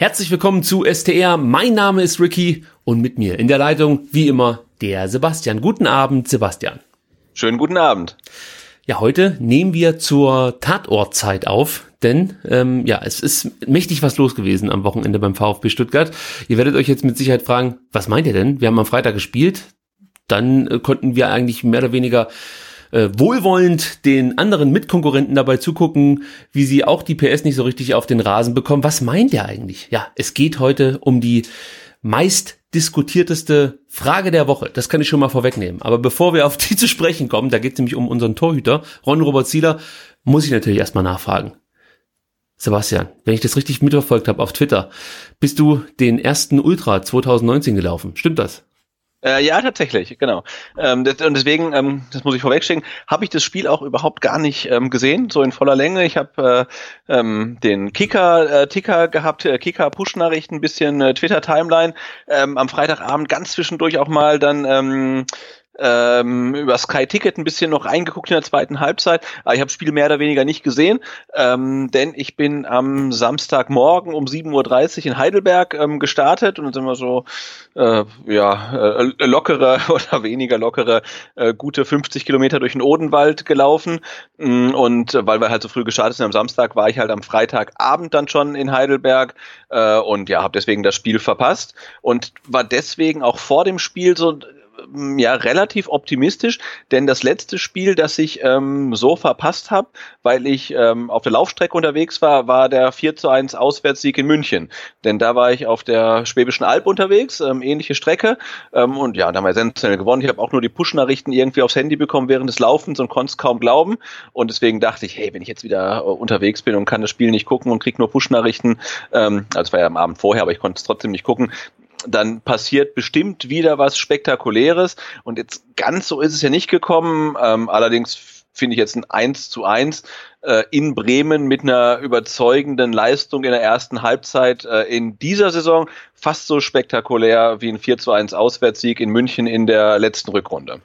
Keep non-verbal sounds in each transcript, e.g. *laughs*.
Herzlich willkommen zu STR. Mein Name ist Ricky und mit mir in der Leitung, wie immer, der Sebastian. Guten Abend, Sebastian. Schönen guten Abend. Ja, heute nehmen wir zur Tatortzeit auf, denn ähm, ja, es ist mächtig was los gewesen am Wochenende beim VfB Stuttgart. Ihr werdet euch jetzt mit Sicherheit fragen, was meint ihr denn? Wir haben am Freitag gespielt, dann äh, konnten wir eigentlich mehr oder weniger äh, wohlwollend den anderen Mitkonkurrenten dabei zugucken, wie sie auch die PS nicht so richtig auf den Rasen bekommen. Was meint ihr eigentlich? Ja, es geht heute um die meist diskutierteste Frage der Woche. Das kann ich schon mal vorwegnehmen. Aber bevor wir auf die zu sprechen kommen, da geht es nämlich um unseren Torhüter, Ron Robert Zieler, muss ich natürlich erstmal nachfragen. Sebastian, wenn ich das richtig mitverfolgt habe auf Twitter, bist du den ersten Ultra 2019 gelaufen. Stimmt das? Äh, ja, tatsächlich, genau. Ähm, das, und deswegen, ähm, das muss ich vorwegschicken, habe ich das Spiel auch überhaupt gar nicht ähm, gesehen, so in voller Länge. Ich habe äh, ähm, den Kicker, äh, Ticker gehabt, äh, Kicker Push-Nachrichten, bisschen äh, Twitter-Timeline. Ähm, am Freitagabend ganz zwischendurch auch mal dann ähm, ähm, über Sky Ticket ein bisschen noch reingeguckt in der zweiten Halbzeit, aber ich habe Spiel mehr oder weniger nicht gesehen, ähm, denn ich bin am Samstagmorgen um 7.30 Uhr in Heidelberg ähm, gestartet. Und dann sind wir so äh, ja, äh, lockere *laughs* oder weniger lockere äh, gute 50 Kilometer durch den Odenwald gelaufen. Mm, und äh, weil wir halt so früh gestartet sind am Samstag, war ich halt am Freitagabend dann schon in Heidelberg. Äh, und ja, habe deswegen das Spiel verpasst. Und war deswegen auch vor dem Spiel so ja relativ optimistisch, denn das letzte Spiel, das ich ähm, so verpasst habe, weil ich ähm, auf der Laufstrecke unterwegs war, war der 4 zu 1 Auswärtssieg in München. Denn da war ich auf der Schwäbischen Alb unterwegs, ähm, ähnliche Strecke. Ähm, und ja, da haben wir sensationell gewonnen. Ich habe auch nur die Push-Nachrichten irgendwie aufs Handy bekommen während des Laufens und konnte es kaum glauben. Und deswegen dachte ich, hey, wenn ich jetzt wieder äh, unterwegs bin und kann das Spiel nicht gucken und krieg nur Push-Nachrichten, ähm, also war ja am Abend vorher, aber ich konnte es trotzdem nicht gucken, dann passiert bestimmt wieder was Spektakuläres. Und jetzt ganz so ist es ja nicht gekommen. Ähm, allerdings finde ich jetzt ein 1 zu 1 äh, in Bremen mit einer überzeugenden Leistung in der ersten Halbzeit äh, in dieser Saison fast so spektakulär wie ein 4 zu 1 Auswärtssieg in München in der letzten Rückrunde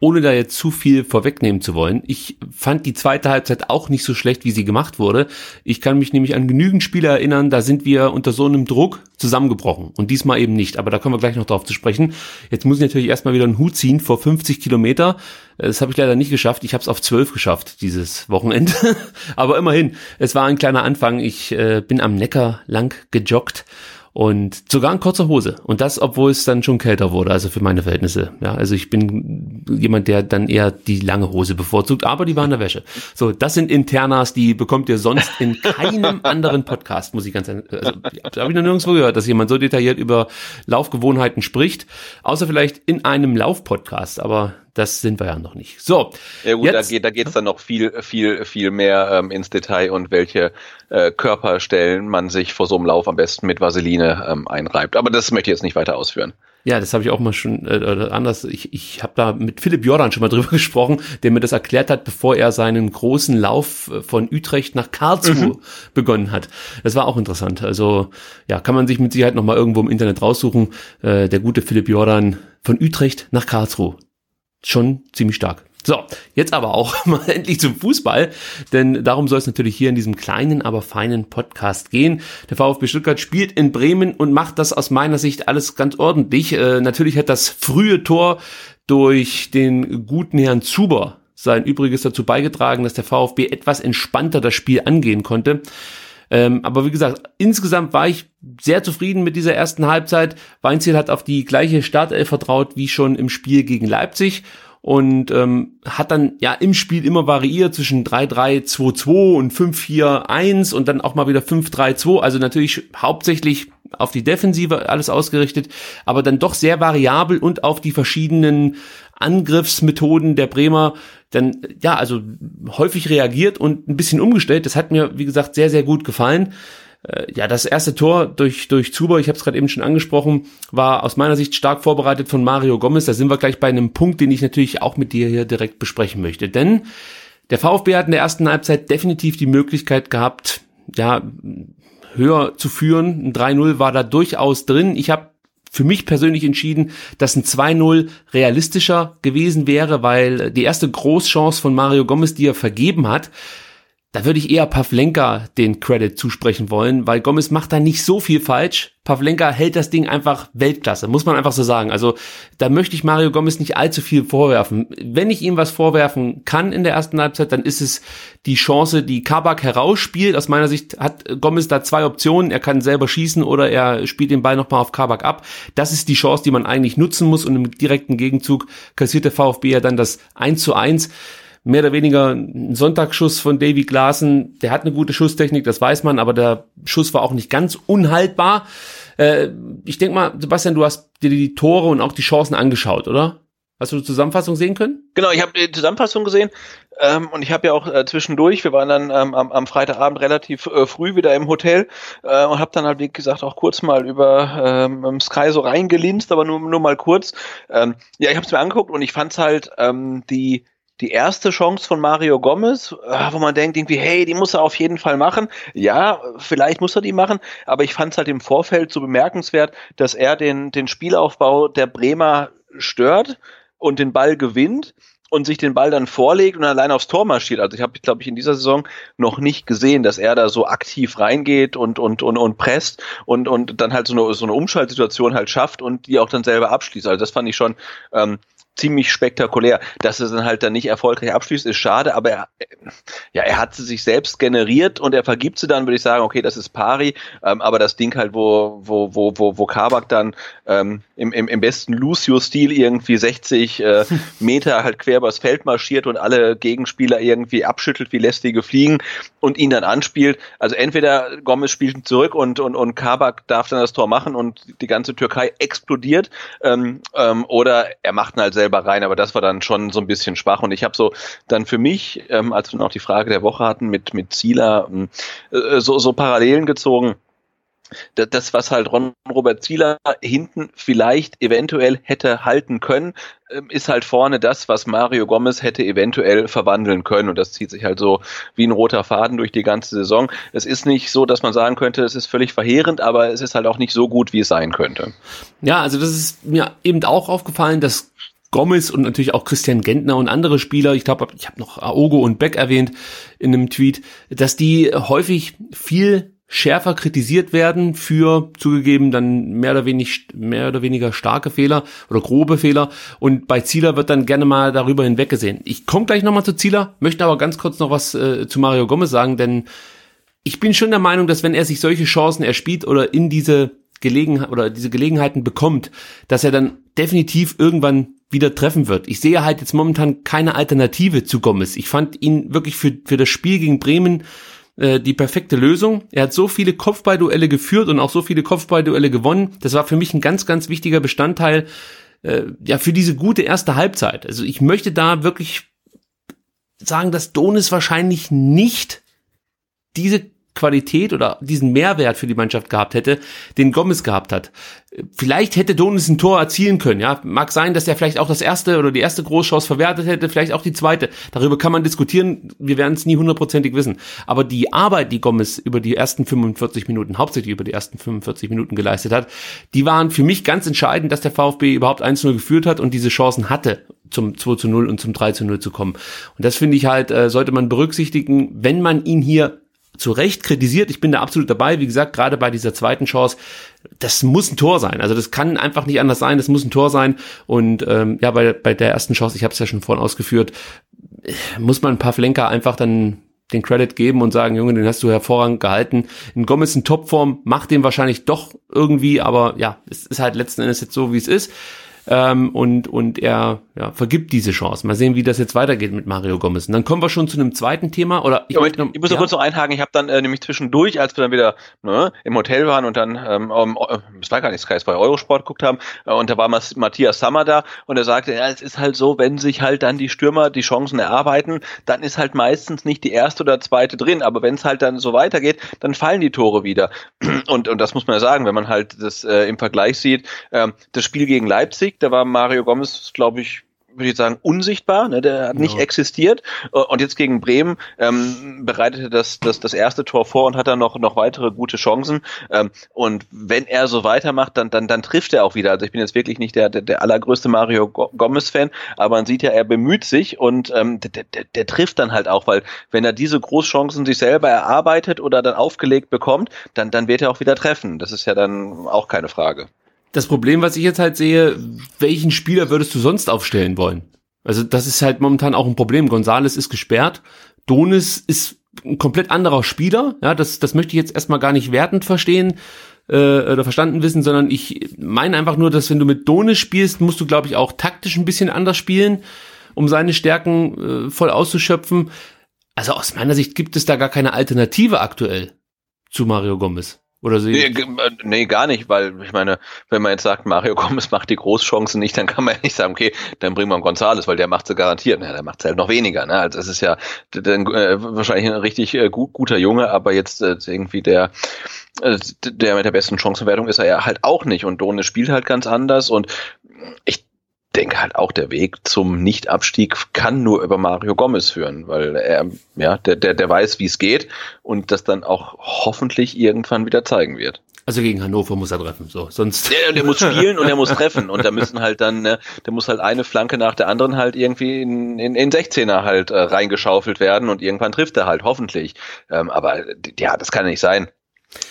ohne da jetzt zu viel vorwegnehmen zu wollen, ich fand die zweite Halbzeit auch nicht so schlecht, wie sie gemacht wurde. Ich kann mich nämlich an genügend Spiele erinnern, da sind wir unter so einem Druck zusammengebrochen und diesmal eben nicht. Aber da kommen wir gleich noch drauf zu sprechen. Jetzt muss ich natürlich erstmal wieder einen Hut ziehen vor 50 Kilometer. Das habe ich leider nicht geschafft. Ich habe es auf 12 geschafft dieses Wochenende. *laughs* Aber immerhin, es war ein kleiner Anfang. Ich äh, bin am Neckar lang gejoggt und sogar in kurzer Hose. Und das, obwohl es dann schon kälter wurde, also für meine Verhältnisse. Ja, also ich bin jemand, der dann eher die lange Hose bevorzugt, aber die war in der Wäsche. So, das sind Internas, die bekommt ihr sonst in keinem *laughs* anderen Podcast, muss ich ganz sagen. Also, habe ich noch nirgendwo gehört, dass jemand so detailliert über Laufgewohnheiten spricht. Außer vielleicht in einem Laufpodcast, aber das sind wir ja noch nicht. So. Ja gut, jetzt, da geht da geht's dann noch viel viel viel mehr ähm, ins Detail und welche äh, Körperstellen man sich vor so einem Lauf am besten mit Vaseline ähm, einreibt. Aber das möchte ich jetzt nicht weiter ausführen. Ja, das habe ich auch mal schon äh, anders. Ich, ich habe da mit Philipp Jordan schon mal *laughs* drüber gesprochen, der mir das erklärt hat, bevor er seinen großen Lauf äh, von Utrecht nach Karlsruhe mhm. begonnen hat. Das war auch interessant. Also ja, kann man sich mit Sicherheit noch mal irgendwo im Internet raussuchen. Äh, der gute Philipp Jordan von Utrecht nach Karlsruhe schon ziemlich stark. So, jetzt aber auch *laughs* mal endlich zum Fußball, denn darum soll es natürlich hier in diesem kleinen, aber feinen Podcast gehen. Der VfB Stuttgart spielt in Bremen und macht das aus meiner Sicht alles ganz ordentlich. Äh, natürlich hat das frühe Tor durch den guten Herrn Zuber sein Übriges dazu beigetragen, dass der VfB etwas entspannter das Spiel angehen konnte. Ähm, aber wie gesagt, insgesamt war ich sehr zufrieden mit dieser ersten Halbzeit. Weinziel hat auf die gleiche Startelf vertraut wie schon im Spiel gegen Leipzig und ähm, hat dann ja im Spiel immer variiert zwischen 3-3-2-2 und 5-4-1 und dann auch mal wieder 5-3-2. Also natürlich hauptsächlich auf die Defensive alles ausgerichtet, aber dann doch sehr variabel und auf die verschiedenen Angriffsmethoden der Bremer dann ja also häufig reagiert und ein bisschen umgestellt. Das hat mir wie gesagt sehr sehr gut gefallen. Äh, ja, das erste Tor durch durch Zuber, ich habe es gerade eben schon angesprochen, war aus meiner Sicht stark vorbereitet von Mario Gomez. Da sind wir gleich bei einem Punkt, den ich natürlich auch mit dir hier direkt besprechen möchte, denn der VfB hat in der ersten Halbzeit definitiv die Möglichkeit gehabt, ja, höher zu führen. Ein 3-0 war da durchaus drin. Ich habe für mich persönlich entschieden, dass ein 2-0 realistischer gewesen wäre, weil die erste Großchance von Mario Gomez, die er vergeben hat, da würde ich eher Pavlenka den Credit zusprechen wollen, weil Gomez macht da nicht so viel falsch. Pavlenka hält das Ding einfach Weltklasse, muss man einfach so sagen. Also da möchte ich Mario Gomez nicht allzu viel vorwerfen. Wenn ich ihm was vorwerfen kann in der ersten Halbzeit, dann ist es die Chance, die Kabak herausspielt. Aus meiner Sicht hat Gomez da zwei Optionen. Er kann selber schießen oder er spielt den Ball nochmal auf Kabak ab. Das ist die Chance, die man eigentlich nutzen muss und im direkten Gegenzug kassiert der VfB ja dann das 1 zu 1 mehr oder weniger ein Sonntagsschuss von Davy Glasen. Der hat eine gute Schusstechnik, das weiß man, aber der Schuss war auch nicht ganz unhaltbar. Äh, ich denke mal, Sebastian, du hast dir die Tore und auch die Chancen angeschaut, oder? Hast du die Zusammenfassung sehen können? Genau, ich habe die Zusammenfassung gesehen ähm, und ich habe ja auch äh, zwischendurch, wir waren dann ähm, am, am Freitagabend relativ äh, früh wieder im Hotel äh, und habe dann halt, wie gesagt, auch kurz mal über ähm, Sky so reingelinst, aber nur, nur mal kurz. Ähm, ja, ich habe es mir angeguckt und ich fand's halt ähm, die die erste Chance von Mario Gomez, äh, wo man denkt irgendwie, hey, die muss er auf jeden Fall machen. Ja, vielleicht muss er die machen, aber ich fand es halt im Vorfeld so bemerkenswert, dass er den, den Spielaufbau der Bremer stört und den Ball gewinnt und sich den Ball dann vorlegt und allein aufs Tor marschiert. Also ich habe, glaube ich, in dieser Saison noch nicht gesehen, dass er da so aktiv reingeht und und und und presst und und dann halt so eine so eine Umschaltsituation halt schafft und die auch dann selber abschließt. Also das fand ich schon ähm, ziemlich spektakulär. Dass er dann halt dann nicht erfolgreich abschließt, ist schade, aber er, ja, er hat sie sich selbst generiert und er vergibt sie dann, würde ich sagen, okay, das ist pari, ähm, aber das Ding halt, wo, wo, wo, wo, wo Kabak dann ähm, im, im, im besten Lucio-Stil irgendwie 60 äh, *laughs* Meter halt quer übers Feld marschiert und alle Gegenspieler irgendwie abschüttelt wie lästige Fliegen und ihn dann anspielt. Also entweder Gomez spielt zurück und, und, und Kabak darf dann das Tor machen und die ganze Türkei explodiert ähm, ähm, oder er macht ihn halt selber selber rein, aber das war dann schon so ein bisschen schwach. Und ich habe so dann für mich, ähm, als wir noch die Frage der Woche hatten mit, mit Zieler, ähm, äh, so, so Parallelen gezogen das, was halt Ron Robert Zieler hinten vielleicht eventuell hätte halten können, ähm, ist halt vorne das, was Mario Gomez hätte eventuell verwandeln können. Und das zieht sich halt so wie ein roter Faden durch die ganze Saison. Es ist nicht so, dass man sagen könnte, es ist völlig verheerend, aber es ist halt auch nicht so gut, wie es sein könnte. Ja, also das ist mir eben auch aufgefallen, dass Gomez und natürlich auch Christian Gentner und andere Spieler, ich glaube, ich habe noch Aogo und Beck erwähnt in einem Tweet, dass die häufig viel schärfer kritisiert werden für zugegeben dann mehr oder wenig mehr oder weniger starke Fehler oder grobe Fehler und bei Zieler wird dann gerne mal darüber hinweggesehen. Ich komme gleich nochmal zu Zieler, möchte aber ganz kurz noch was äh, zu Mario Gomez sagen, denn ich bin schon der Meinung, dass wenn er sich solche Chancen erspielt oder in diese Gelegenheit oder diese Gelegenheiten bekommt, dass er dann definitiv irgendwann wieder treffen wird. Ich sehe halt jetzt momentan keine Alternative zu Gomez. Ich fand ihn wirklich für, für das Spiel gegen Bremen äh, die perfekte Lösung. Er hat so viele Kopfballduelle geführt und auch so viele Kopfballduelle gewonnen. Das war für mich ein ganz, ganz wichtiger Bestandteil äh, ja für diese gute erste Halbzeit. Also ich möchte da wirklich sagen, dass Donis wahrscheinlich nicht diese Qualität oder diesen Mehrwert für die Mannschaft gehabt hätte, den Gomez gehabt hat. Vielleicht hätte Donis ein Tor erzielen können, ja. Mag sein, dass er vielleicht auch das erste oder die erste Großchance verwertet hätte, vielleicht auch die zweite. Darüber kann man diskutieren. Wir werden es nie hundertprozentig wissen. Aber die Arbeit, die Gomez über die ersten 45 Minuten, hauptsächlich über die ersten 45 Minuten geleistet hat, die waren für mich ganz entscheidend, dass der VfB überhaupt 1-0 geführt hat und diese Chancen hatte, zum 2 zu 0 und zum 3 zu 0 zu kommen. Und das finde ich halt, äh, sollte man berücksichtigen, wenn man ihn hier zu Recht kritisiert. Ich bin da absolut dabei. Wie gesagt, gerade bei dieser zweiten Chance, das muss ein Tor sein. Also das kann einfach nicht anders sein. Das muss ein Tor sein. Und ähm, ja, bei, bei der ersten Chance, ich habe es ja schon vorhin ausgeführt, muss man ein paar Flenker einfach dann den Credit geben und sagen, Junge, den hast du hervorragend gehalten. In Gomez in Topform macht den wahrscheinlich doch irgendwie, aber ja, es ist halt letzten Endes jetzt so, wie es ist ähm, und, und er ja, vergibt diese Chance. Mal sehen, wie das jetzt weitergeht mit Mario Gomez. Und dann kommen wir schon zu einem zweiten Thema. Oder ich, Moment, noch, ich muss ja. kurz noch einhaken. Ich habe dann äh, nämlich zwischendurch, als wir dann wieder ne, im Hotel waren und dann, ähm, um, es war gar nicht Sky, es war Eurosport geguckt haben, äh, und da war Matthias Sammer da und er sagte, ja, es ist halt so, wenn sich halt dann die Stürmer die Chancen erarbeiten, dann ist halt meistens nicht die erste oder zweite drin. Aber wenn es halt dann so weitergeht, dann fallen die Tore wieder. *clears throat* Und, und das muss man ja sagen, wenn man halt das äh, im Vergleich sieht, äh, das Spiel gegen Leipzig, da war Mario Gomez, glaube ich, würde ich sagen, unsichtbar, ne? der hat nicht existiert. Äh, und jetzt gegen Bremen ähm, bereitete das, das das erste Tor vor und hat dann noch noch weitere gute Chancen. Ähm, und wenn er so weitermacht, dann dann dann trifft er auch wieder. Also ich bin jetzt wirklich nicht der der, der allergrößte Mario Gomez-Fan, aber man sieht ja, er bemüht sich und ähm, der, der, der trifft dann halt auch, weil wenn er diese Großchancen sich selber erarbeitet oder dann aufgelegt bekommt, dann dann wird er auch wieder treffen. Das ist ja dann auch keine Frage das Problem, was ich jetzt halt sehe, welchen Spieler würdest du sonst aufstellen wollen? Also das ist halt momentan auch ein Problem. Gonzales ist gesperrt, Donis ist ein komplett anderer Spieler. Ja, das, das möchte ich jetzt erstmal gar nicht wertend verstehen äh, oder verstanden wissen, sondern ich meine einfach nur, dass wenn du mit Donis spielst, musst du, glaube ich, auch taktisch ein bisschen anders spielen, um seine Stärken äh, voll auszuschöpfen. Also aus meiner Sicht gibt es da gar keine Alternative aktuell zu Mario Gomez. Oder sie? Nee, äh, nee, gar nicht, weil ich meine, wenn man jetzt sagt, Mario Gomez *laughs* macht die Großchancen nicht, dann kann man ja nicht sagen, okay, dann bringen wir Gonzales, weil der macht sie garantiert. Ja, der macht halt noch weniger. Ne? Also es ist ja dann, äh, wahrscheinlich ein richtig äh, gut, guter Junge, aber jetzt äh, irgendwie der äh, der mit der besten Chancenwertung ist er ja halt auch nicht. Und Done spielt halt ganz anders und ich denke halt auch, der Weg zum Nichtabstieg kann nur über Mario Gomez führen, weil er, ja, der, der, der weiß, wie es geht und das dann auch hoffentlich irgendwann wieder zeigen wird. Also gegen Hannover muss er treffen, so, sonst. Ja, der muss spielen und er muss treffen und da müssen halt dann, ne, der muss halt eine Flanke nach der anderen halt irgendwie in, in, in 16er halt äh, reingeschaufelt werden und irgendwann trifft er halt, hoffentlich. Ähm, aber ja, das kann ja nicht sein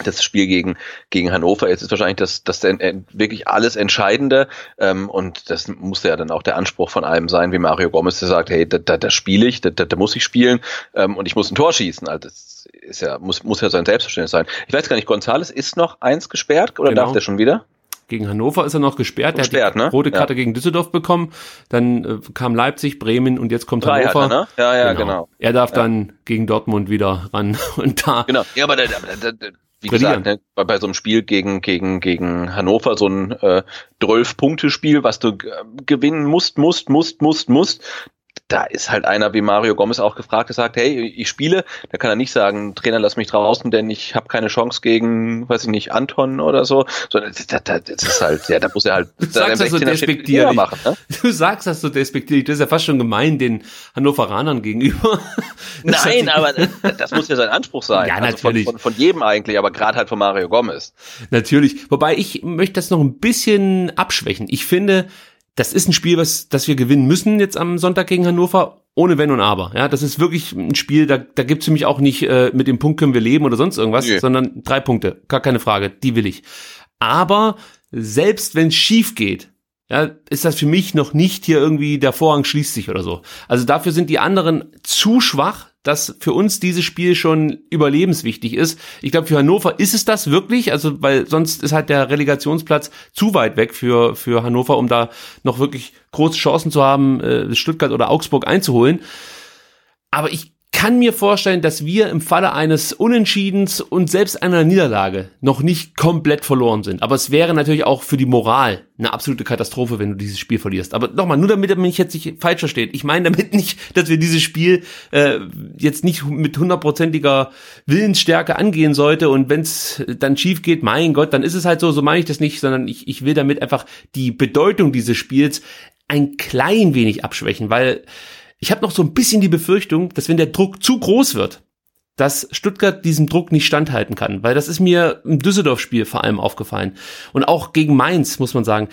das Spiel gegen, gegen Hannover jetzt ist wahrscheinlich das, das wirklich alles Entscheidende. Ähm, und das muss ja dann auch der Anspruch von einem sein, wie Mario Gomez, der sagt, hey, da, da, da spiele ich, da, da, da muss ich spielen ähm, und ich muss ein Tor schießen. Also das ist ja, muss, muss ja sein Selbstverständnis sein. Ich weiß gar nicht, Gonzales ist noch eins gesperrt oder genau. darf der schon wieder? Gegen Hannover ist er noch gesperrt. der hat die ne? rote Karte ja. gegen Düsseldorf bekommen. Dann äh, kam Leipzig, Bremen und jetzt kommt Drei Hannover. Er, ne? Ja, ja, genau. genau. Er darf ja. dann gegen Dortmund wieder ran *laughs* und da. Genau. Ja, aber der, der, der, wie gesagt, ne, bei, bei so einem Spiel gegen, gegen, gegen Hannover, so ein äh, 12-Punkte-Spiel, was du gewinnen musst, musst, musst, musst, musst, da ist halt einer wie Mario Gomez auch gefragt, der sagt, hey, ich spiele, da kann er nicht sagen, Trainer, lass mich draußen, denn ich habe keine Chance gegen, weiß ich nicht, Anton oder so. so das, das, das ist halt, ja, da muss er halt du sagst das so despektierlich. machen. Ne? Du sagst das so despektierlich, das ist ja fast schon gemein den Hannoveranern gegenüber. *laughs* Das Nein, aber *laughs* das muss ja sein Anspruch sein. Ja, also natürlich. Von, von, von jedem eigentlich, aber gerade halt von Mario Gomez. Natürlich. Wobei ich möchte das noch ein bisschen abschwächen. Ich finde, das ist ein Spiel, was, das wir gewinnen müssen jetzt am Sonntag gegen Hannover, ohne Wenn und Aber. Ja, das ist wirklich ein Spiel, da, da gibt's für mich auch nicht, äh, mit dem Punkt können wir leben oder sonst irgendwas, nee. sondern drei Punkte, gar keine Frage, die will ich. Aber selbst wenn es schief geht, ja, ist das für mich noch nicht hier irgendwie der Vorhang schließt sich oder so. Also dafür sind die anderen zu schwach, dass für uns dieses Spiel schon überlebenswichtig ist. Ich glaube, für Hannover ist es das wirklich, also weil sonst ist halt der Relegationsplatz zu weit weg für, für Hannover, um da noch wirklich große Chancen zu haben, äh, Stuttgart oder Augsburg einzuholen. Aber ich kann mir vorstellen, dass wir im Falle eines Unentschiedens und selbst einer Niederlage noch nicht komplett verloren sind. Aber es wäre natürlich auch für die Moral eine absolute Katastrophe, wenn du dieses Spiel verlierst. Aber nochmal, nur damit er mich jetzt nicht falsch versteht. Ich meine damit nicht, dass wir dieses Spiel äh, jetzt nicht mit hundertprozentiger Willensstärke angehen sollte und wenn es dann schief geht, mein Gott, dann ist es halt so, so meine ich das nicht, sondern ich, ich will damit einfach die Bedeutung dieses Spiels ein klein wenig abschwächen, weil ich habe noch so ein bisschen die Befürchtung, dass wenn der Druck zu groß wird, dass Stuttgart diesem Druck nicht standhalten kann, weil das ist mir im Düsseldorf-Spiel vor allem aufgefallen und auch gegen Mainz muss man sagen,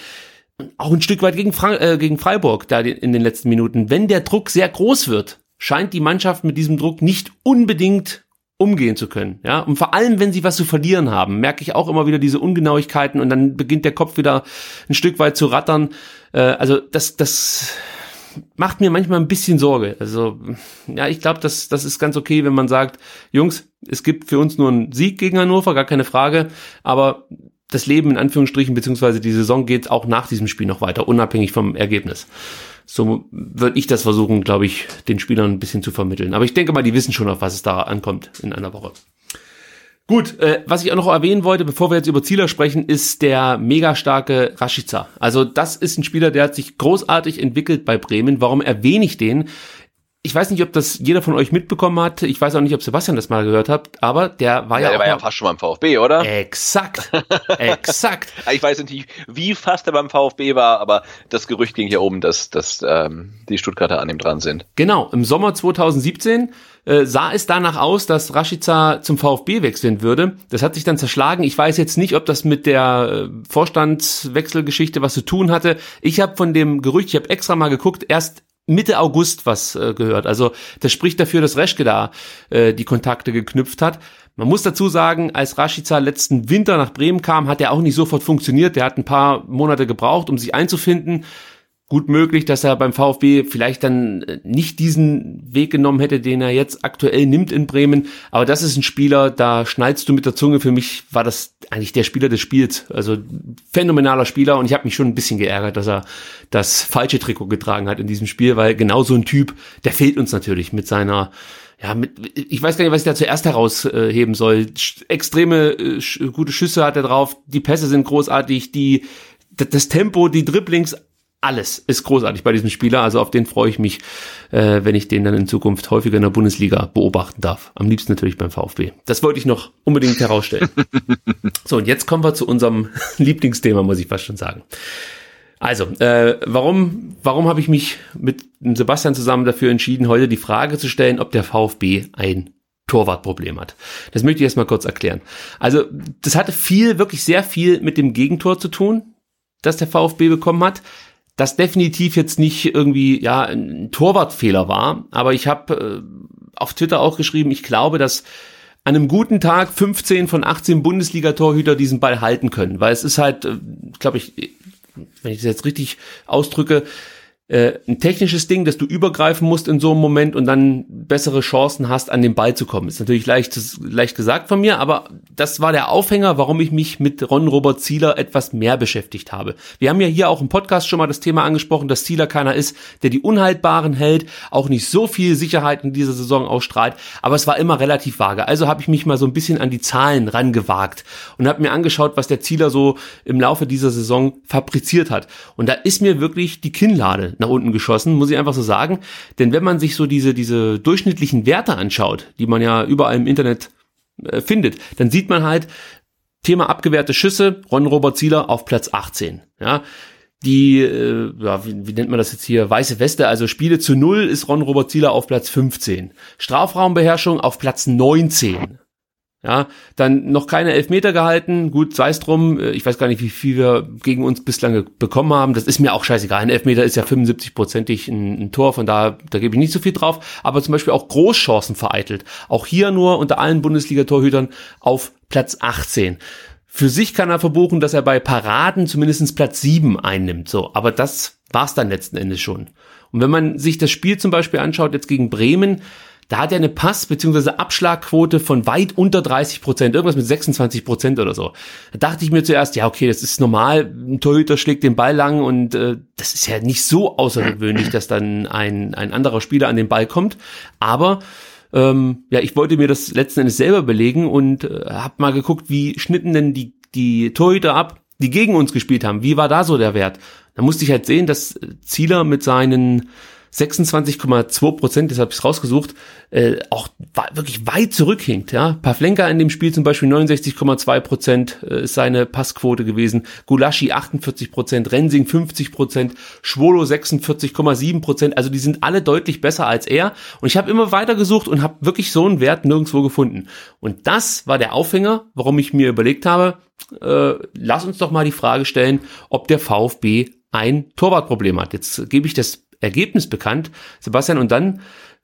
auch ein Stück weit gegen, Frank äh, gegen Freiburg da in den letzten Minuten. Wenn der Druck sehr groß wird, scheint die Mannschaft mit diesem Druck nicht unbedingt umgehen zu können, ja. Und vor allem, wenn sie was zu verlieren haben, merke ich auch immer wieder diese Ungenauigkeiten und dann beginnt der Kopf wieder ein Stück weit zu rattern. Äh, also das, das macht mir manchmal ein bisschen Sorge. Also, ja, ich glaube, das, das ist ganz okay, wenn man sagt, Jungs, es gibt für uns nur einen Sieg gegen Hannover, gar keine Frage, aber das Leben in Anführungsstrichen, beziehungsweise die Saison geht auch nach diesem Spiel noch weiter, unabhängig vom Ergebnis. So würde ich das versuchen, glaube ich, den Spielern ein bisschen zu vermitteln. Aber ich denke mal, die wissen schon, auf was es da ankommt in einer Woche. Gut, äh, was ich auch noch erwähnen wollte, bevor wir jetzt über Zieler sprechen, ist der mega starke Rashica. Also das ist ein Spieler, der hat sich großartig entwickelt bei Bremen. Warum erwähne ich den? ich weiß nicht, ob das jeder von euch mitbekommen hat. Ich weiß auch nicht, ob Sebastian das mal gehört hat, aber der war ja, Ja, der war ja fast schon beim VfB, oder? Exakt. *laughs* Exakt. Ich weiß nicht, wie fast er beim VfB war, aber das Gerücht ging hier oben, dass, dass ähm, die Stuttgarter an ihm dran sind. Genau, im Sommer 2017 äh, sah es danach aus, dass Rashica zum VfB wechseln würde. Das hat sich dann zerschlagen. Ich weiß jetzt nicht, ob das mit der äh, Vorstandswechselgeschichte was zu tun hatte. Ich habe von dem Gerücht, ich habe extra mal geguckt, erst Mitte August was äh, gehört. Also das spricht dafür, dass Reschke da äh, die Kontakte geknüpft hat. Man muss dazu sagen, als Rashica letzten Winter nach Bremen kam, hat er auch nicht sofort funktioniert. Der hat ein paar Monate gebraucht, um sich einzufinden gut möglich, dass er beim VfB vielleicht dann äh, nicht diesen Weg genommen hätte, den er jetzt aktuell nimmt in Bremen. Aber das ist ein Spieler, da schnallst du mit der Zunge. Für mich war das eigentlich der Spieler des Spiels. Also phänomenaler Spieler und ich habe mich schon ein bisschen geärgert, dass er das falsche Trikot getragen hat in diesem Spiel, weil genau so ein Typ, der fehlt uns natürlich mit seiner ja, mit, ich weiß gar nicht, was ich da zuerst herausheben soll. Extreme äh, sch gute Schüsse hat er drauf, die Pässe sind großartig, die das Tempo, die Dribblings, alles ist großartig bei diesem Spieler. Also auf den freue ich mich, äh, wenn ich den dann in Zukunft häufiger in der Bundesliga beobachten darf. Am liebsten natürlich beim VfB. Das wollte ich noch unbedingt herausstellen. *laughs* so, und jetzt kommen wir zu unserem *laughs* Lieblingsthema, muss ich fast schon sagen. Also, äh, warum, warum habe ich mich mit Sebastian zusammen dafür entschieden, heute die Frage zu stellen, ob der VfB ein Torwartproblem hat. Das möchte ich erstmal kurz erklären. Also, das hatte viel, wirklich sehr viel mit dem Gegentor zu tun, das der VfB bekommen hat. Das definitiv jetzt nicht irgendwie ja ein Torwartfehler war, aber ich habe äh, auf Twitter auch geschrieben, ich glaube, dass an einem guten Tag 15 von 18 Bundesliga-Torhüter diesen Ball halten können, weil es ist halt, äh, glaube ich, wenn ich das jetzt richtig ausdrücke, äh, ein technisches Ding, dass du übergreifen musst in so einem Moment und dann bessere Chancen hast, an den Ball zu kommen. Ist natürlich leicht, leicht gesagt von mir, aber das war der Aufhänger, warum ich mich mit Ron Robert Zieler etwas mehr beschäftigt habe. Wir haben ja hier auch im Podcast schon mal das Thema angesprochen, dass Zieler keiner ist, der die Unhaltbaren hält, auch nicht so viel Sicherheit in dieser Saison ausstrahlt, aber es war immer relativ vage. Also habe ich mich mal so ein bisschen an die Zahlen rangewagt und habe mir angeschaut, was der Zieler so im Laufe dieser Saison fabriziert hat. Und da ist mir wirklich die Kinnlade nach unten geschossen, muss ich einfach so sagen. Denn wenn man sich so diese, diese durchschnittlichen Werte anschaut, die man ja überall im Internet äh, findet, dann sieht man halt, Thema abgewehrte Schüsse, Ron Robert Zieler auf Platz 18. Ja, die, äh, ja, wie, wie nennt man das jetzt hier, weiße Weste, also Spiele zu Null ist Ron Robert Zieler auf Platz 15. Strafraumbeherrschung auf Platz 19. Ja, dann noch keine Elfmeter gehalten. Gut, sei es drum. äh, Ich weiß gar nicht, wie viel wir gegen uns bislang bekommen haben. Das ist mir auch scheißegal. Ein Elfmeter ist ja 75-prozentig ein, ein Tor, von da, da gebe ich nicht so viel drauf. Aber zum Beispiel auch Großchancen vereitelt. Auch hier nur unter allen Bundesliga-Torhütern auf Platz 18. Für sich kann er verbuchen, dass er bei Paraden zumindest Platz 7 einnimmt. So, aber das war's dann letzten Endes schon. Und wenn man sich das Spiel zum Beispiel anschaut, jetzt gegen Bremen, da hat er eine Pass- bzw. Abschlagquote von weit unter 30 Prozent, irgendwas mit 26 Prozent oder so. Da dachte ich mir zuerst, ja, okay, das ist normal, ein Torhüter schlägt den Ball lang und äh, das ist ja nicht so außergewöhnlich, dass dann ein, ein anderer Spieler an den Ball kommt. Aber ähm, ja, ich wollte mir das letzten Endes selber belegen und äh, habe mal geguckt, wie schnitten denn die, die Torhüter ab, die gegen uns gespielt haben. Wie war da so der Wert? Da musste ich halt sehen, dass Zieler mit seinen 26,2 Prozent, deshalb habe ich es rausgesucht, äh, auch wirklich weit zurückhinkt. Ja? Pavlenka in dem Spiel zum Beispiel 69,2 Prozent äh, ist seine Passquote gewesen, Gulaschi 48 Prozent, Rensing 50 Prozent, Schwolo 46,7 Prozent. Also die sind alle deutlich besser als er. Und ich habe immer weiter gesucht und habe wirklich so einen Wert nirgendwo gefunden. Und das war der Aufhänger, warum ich mir überlegt habe, äh, lass uns doch mal die Frage stellen, ob der VfB ein Torwartproblem hat. Jetzt gebe ich das Ergebnis bekannt, Sebastian, und dann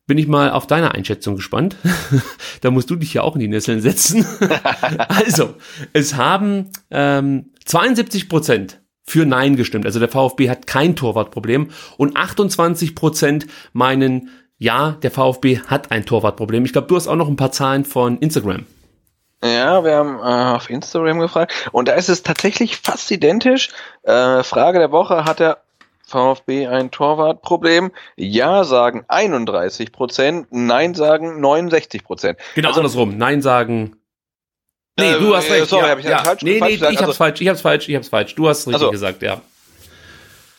bin ich mal auf deine Einschätzung gespannt. *laughs* da musst du dich ja auch in die Nesseln setzen. *laughs* also, es haben ähm, 72 Prozent für Nein gestimmt. Also der VfB hat kein Torwartproblem und 28 Prozent meinen, ja, der VfB hat ein Torwartproblem. Ich glaube, du hast auch noch ein paar Zahlen von Instagram. Ja, wir haben äh, auf Instagram gefragt und da ist es tatsächlich fast identisch. Äh, Frage der Woche, hat der VfB ein Torwartproblem? Ja sagen 31 Prozent, Nein sagen 69 Prozent. Genau Also- andersrum. Nein sagen. Nee, Äh, du hast recht. sorry, ja, hab ich ja. falsch- nee, falsch nee, gesagt? ich hab's Also- falsch, ich hab's falsch, ich hab's falsch. Du hast richtig Also- gesagt, ja.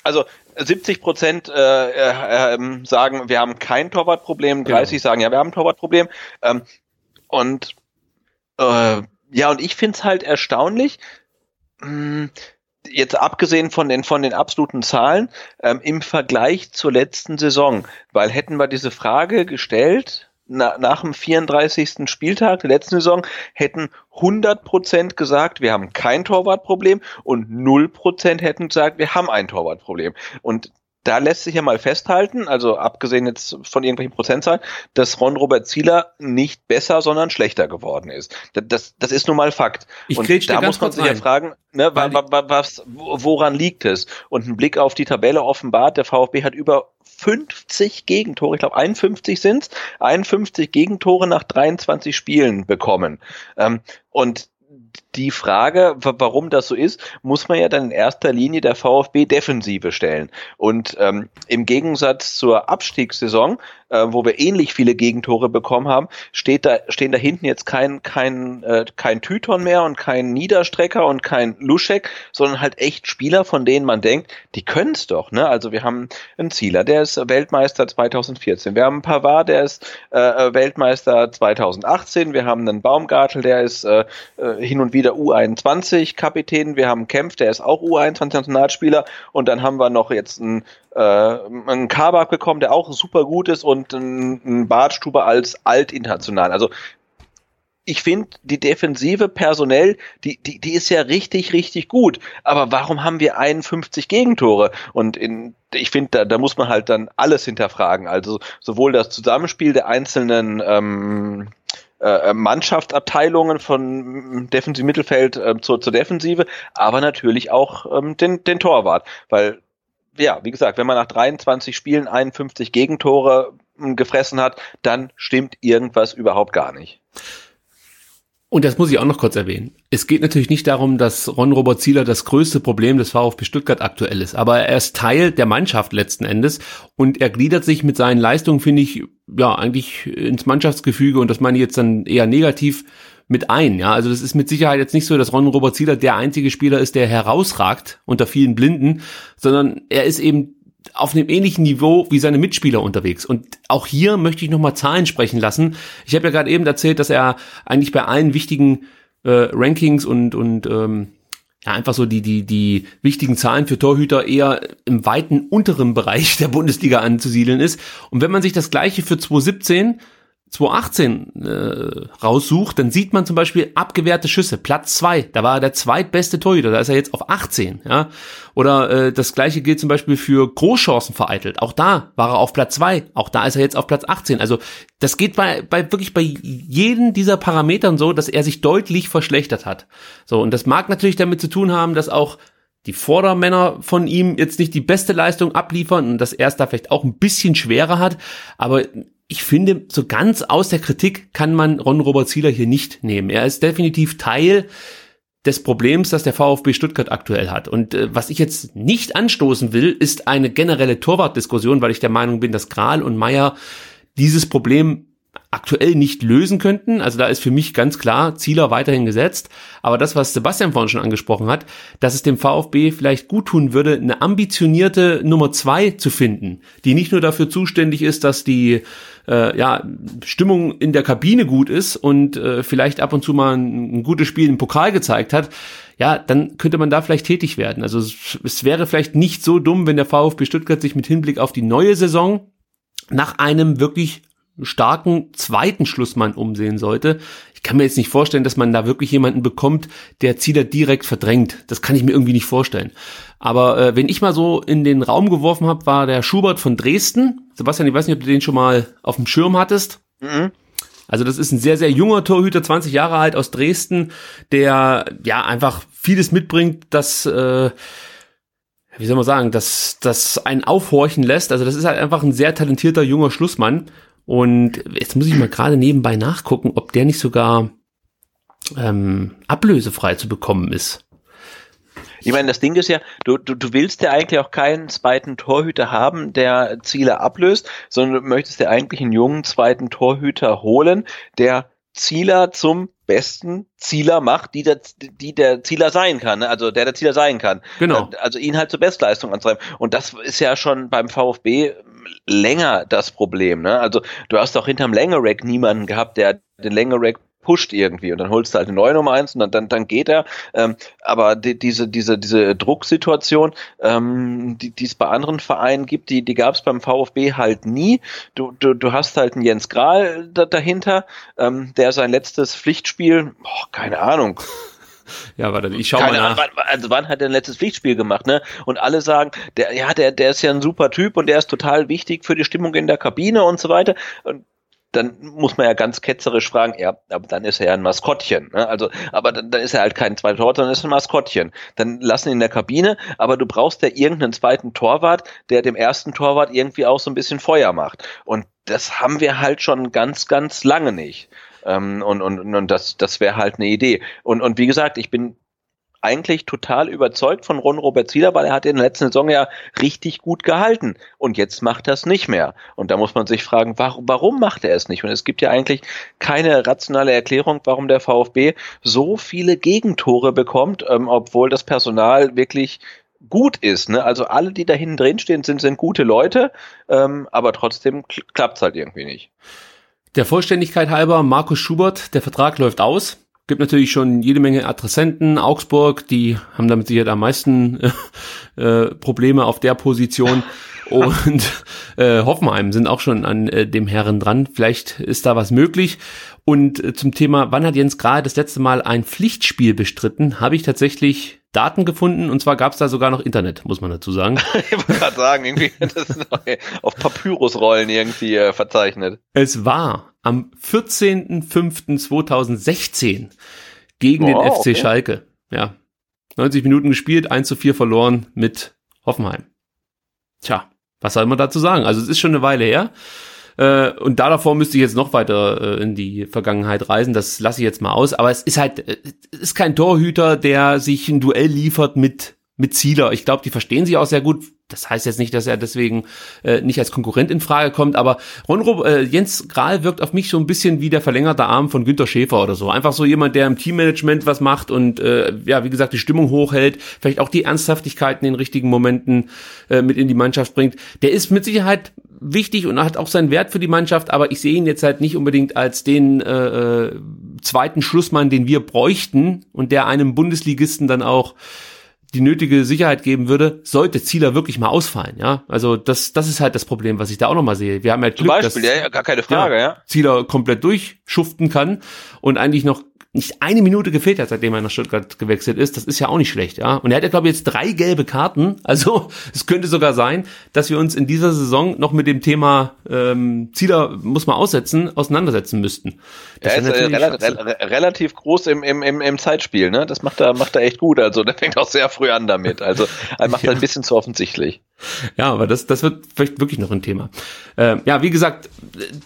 Also 70 Prozent äh, äh, ähm, sagen, wir haben kein Torwartproblem, 30 genau. sagen, ja, wir haben ein Torwartproblem. Ähm, und äh, ja, und ich find's halt erstaunlich, mh, hm, jetzt abgesehen von den von den absoluten Zahlen ähm, im Vergleich zur letzten Saison, weil hätten wir diese Frage gestellt na, nach dem 34. Spieltag der letzten Saison hätten 100 Prozent gesagt, wir haben kein Torwartproblem und 0 Prozent hätten gesagt, wir haben ein Torwartproblem. Und da lässt sich ja mal festhalten, also abgesehen jetzt von irgendwelchen Prozentzahlen, dass Ron Robert Zieler nicht besser, sondern schlechter geworden ist. Das, das, ist nun mal Fakt. Ich und da muss man sich ja fragen, ne, wa, wa, was, woran liegt es? Und ein Blick auf die Tabelle offenbart, der VfB hat über 50 Gegentore, ich glaube 51 sind's, 51 Gegentore nach 23 Spielen bekommen. Ähm, und die Frage, warum das so ist, muss man ja dann in erster Linie der VfB-Defensive stellen. Und ähm, im Gegensatz zur Abstiegssaison äh, wo wir ähnlich viele Gegentore bekommen haben, steht da, stehen da hinten jetzt kein, kein, äh, kein Tüton mehr und kein Niederstrecker und kein Luschek, sondern halt echt Spieler, von denen man denkt, die können es doch. Ne? Also wir haben einen Zieler, der ist Weltmeister 2014. Wir haben einen Pavard, der ist äh, Weltmeister 2018. Wir haben einen Baumgartel, der ist äh, äh hin und wieder U21 Kapitän. Wir haben Kempf, der ist auch U21 Nationalspieler. Und dann haben wir noch jetzt einen äh, einen Kabak bekommen, der auch super gut ist und einen Bartstube als alt-international. Also ich finde, die Defensive personell, die, die, die ist ja richtig, richtig gut. Aber warum haben wir 51 Gegentore? Und in, ich finde, da, da muss man halt dann alles hinterfragen. Also sowohl das Zusammenspiel der einzelnen ähm, äh, Mannschaftsabteilungen von Defensiv Mittelfeld äh, zur, zur Defensive, aber natürlich auch ähm, den, den Torwart. Weil ja, wie gesagt, wenn man nach 23 Spielen 51 Gegentore hm, gefressen hat, dann stimmt irgendwas überhaupt gar nicht. Und das muss ich auch noch kurz erwähnen. Es geht natürlich nicht darum, dass Ron Robert Zieler das größte Problem des VfB Stuttgart aktuell ist, aber er ist Teil der Mannschaft letzten Endes und er gliedert sich mit seinen Leistungen, finde ich, ja, eigentlich ins Mannschaftsgefüge und das meine ich jetzt dann eher negativ mit ein. Ja, also das ist mit Sicherheit jetzt nicht so, dass Ron Robert Zieler der einzige Spieler ist, der herausragt unter vielen Blinden, sondern er ist eben auf einem ähnlichen Niveau wie seine Mitspieler unterwegs. Und auch hier möchte ich nochmal Zahlen sprechen lassen. Ich habe ja gerade eben erzählt, dass er eigentlich bei allen wichtigen äh, Rankings und, und ähm, ja, einfach so die, die, die wichtigen Zahlen für Torhüter eher im weiten unteren Bereich *laughs* der Bundesliga anzusiedeln ist. Und wenn man sich das gleiche für 2017 2018 äh, raussucht, dann sieht man zum Beispiel abgewehrte Schüsse, Platz zwei, da war er der zweitbeste Torhüter, da ist er jetzt auf 18, ja. Oder äh, das gleiche gilt zum Beispiel für Großchancen vereitelt, auch da war er auf Platz zwei, auch da ist er jetzt auf Platz 18. Also das geht bei, bei wirklich bei jedem dieser Parametern so, dass er sich deutlich verschlechtert hat. So, und das mag natürlich damit zu tun haben, dass auch die Vordermänner von ihm jetzt nicht die beste Leistung abliefern und dass er es da vielleicht auch ein bisschen schwerer hat, aber ich finde, so ganz aus der Kritik kann man Ron Robert Zieler hier nicht nehmen. Er ist definitiv Teil des Problems, das der VfB Stuttgart aktuell hat. Und äh, was ich jetzt nicht anstoßen will, ist eine generelle Torwartdiskussion, weil ich der Meinung bin, dass Kral und Meier dieses Problem aktuell nicht lösen könnten. Also da ist für mich ganz klar Zieler weiterhin gesetzt. Aber das, was Sebastian vorhin schon angesprochen hat, dass es dem VfB vielleicht gut tun würde, eine ambitionierte Nummer zwei zu finden, die nicht nur dafür zuständig ist, dass die äh, ja, Stimmung in der Kabine gut ist und äh, vielleicht ab und zu mal ein, ein gutes Spiel im Pokal gezeigt hat, ja, dann könnte man da vielleicht tätig werden. Also es, es wäre vielleicht nicht so dumm, wenn der VfB Stuttgart sich mit Hinblick auf die neue Saison nach einem wirklich starken zweiten Schlussmann umsehen sollte. Ich kann mir jetzt nicht vorstellen, dass man da wirklich jemanden bekommt, der Zieler direkt verdrängt. Das kann ich mir irgendwie nicht vorstellen. Aber äh, wenn ich mal so in den Raum geworfen habe, war der Schubert von Dresden. Sebastian, ich weiß nicht, ob du den schon mal auf dem Schirm hattest. Mhm. Also das ist ein sehr, sehr junger Torhüter, 20 Jahre alt aus Dresden, der ja einfach vieles mitbringt, das äh, wie soll man sagen, dass das einen aufhorchen lässt. Also das ist halt einfach ein sehr talentierter junger Schlussmann und jetzt muss ich mal gerade nebenbei nachgucken, ob der nicht sogar ähm, ablösefrei zu bekommen ist. Ich meine, das Ding ist ja, du, du, du willst ja eigentlich auch keinen zweiten Torhüter haben, der Ziele ablöst, sondern du möchtest ja eigentlich einen jungen zweiten Torhüter holen, der Zieler zum besten Zieler macht, die der, die der Zieler sein kann, ne? also der der Zieler sein kann. Genau. Also ihn halt zur Bestleistung anzutreiben. Und das ist ja schon beim VfB länger das Problem. Ne? Also du hast auch hinterm Längerack niemanden gehabt, der den Längerack pusht irgendwie und dann holst du halt eine neue Nummer eins und dann, dann, dann geht er. Ähm, aber die, diese, diese, diese Drucksituation, ähm, die, die es bei anderen Vereinen gibt, die, die gab es beim VfB halt nie. Du, du, du hast halt einen Jens Grahl da, dahinter, ähm, der sein letztes Pflichtspiel, oh, keine Ahnung, ja, warte, ich schau Keine, mal nach. Wann, also wann hat er ein letztes Pflichtspiel gemacht, ne? Und alle sagen, der, ja, der, der ist ja ein super Typ und der ist total wichtig für die Stimmung in der Kabine und so weiter. Und dann muss man ja ganz ketzerisch fragen, ja, aber dann ist er ja ein Maskottchen. Ne? Also, aber dann, dann ist er halt kein zweiter Torwart, sondern ist ein Maskottchen. Dann lassen ihn in der Kabine, aber du brauchst ja irgendeinen zweiten Torwart, der dem ersten Torwart irgendwie auch so ein bisschen Feuer macht. Und das haben wir halt schon ganz, ganz lange nicht. Ähm, und, und, und das, das wäre halt eine Idee. Und, und wie gesagt, ich bin eigentlich total überzeugt von Ron Robert Zieler, weil er hat in der letzten Saison ja richtig gut gehalten und jetzt macht er es nicht mehr. Und da muss man sich fragen, warum, warum macht er es nicht? Und es gibt ja eigentlich keine rationale Erklärung, warum der VfB so viele Gegentore bekommt, ähm, obwohl das Personal wirklich gut ist. Ne? Also alle, die da hinten drin stehen, sind, sind gute Leute, ähm, aber trotzdem klappt es halt irgendwie nicht. Der Vollständigkeit halber, Markus Schubert, der Vertrag läuft aus. Gibt natürlich schon jede Menge Adressenten. Augsburg, die haben damit sicher am meisten äh, äh, Probleme auf der Position. *laughs* Und äh, Hoffenheim sind auch schon an äh, dem Herren dran. Vielleicht ist da was möglich. Und äh, zum Thema, wann hat Jens gerade das letzte Mal ein Pflichtspiel bestritten, habe ich tatsächlich Daten gefunden und zwar gab es da sogar noch Internet, muss man dazu sagen. *laughs* ich wollte gerade sagen, irgendwie *laughs* das ist auf Papyrusrollen irgendwie äh, verzeichnet. Es war am 14.05.2016 gegen oh, den FC okay. Schalke. Ja. 90 Minuten gespielt, 1 zu 4 verloren mit Hoffenheim. Tja, was soll man dazu sagen? Also es ist schon eine Weile her. Äh, und da davor müsste ich jetzt noch weiter äh, in die Vergangenheit reisen. Das lasse ich jetzt mal aus. Aber es ist halt, äh, es ist kein Torhüter, der sich ein Duell liefert mit mit Zieler. Ich glaube, die verstehen sich auch sehr gut. Das heißt jetzt nicht, dass er deswegen äh, nicht als Konkurrent in Frage kommt, aber Ron äh, Jens Grahl wirkt auf mich so ein bisschen wie der verlängerte Arm von Günter Schäfer oder so. Einfach so jemand, der im Teammanagement was macht und äh, ja, wie gesagt, die Stimmung hochhält, vielleicht auch die Ernsthaftigkeit in den richtigen Momenten äh, mit in die Mannschaft bringt. Der ist mit Sicherheit wichtig und hat auch seinen Wert für die Mannschaft, aber ich sehe ihn jetzt halt nicht unbedingt als den äh, äh, zweiten Schlussmann, den wir bräuchten und der einem Bundesligisten dann auch die nötige Sicherheit geben würde, sollte Zieler wirklich mal ausfallen, ja. Also das, das ist halt das Problem, was ich da auch nochmal sehe. Wir haben halt Glück, Zum Beispiel, dass, ja, gar keine Frage, ja, ja. Zieler komplett durchschuften kann und eigentlich noch nicht eine Minute gefehlt hat, seitdem er nach Stuttgart gewechselt ist. Das ist ja auch nicht schlecht, ja. Und er hat ja, glaube ich, jetzt drei gelbe Karten. *laughs* Also es könnte sogar sein, dass wir uns in dieser Saison noch mit dem Thema ähm, Zieler muss man aussetzen, auseinandersetzen müssten. Das er ist äh, relativ, re relativ groß im, im, im, im Zeitspiel, ne? Das macht er, macht er echt gut. Also der fängt auch sehr früh an damit. Also er macht *laughs* ja. ein bisschen zu offensichtlich. Ja, aber das, das wird vielleicht wirklich noch ein Thema. Äh, ja, wie gesagt,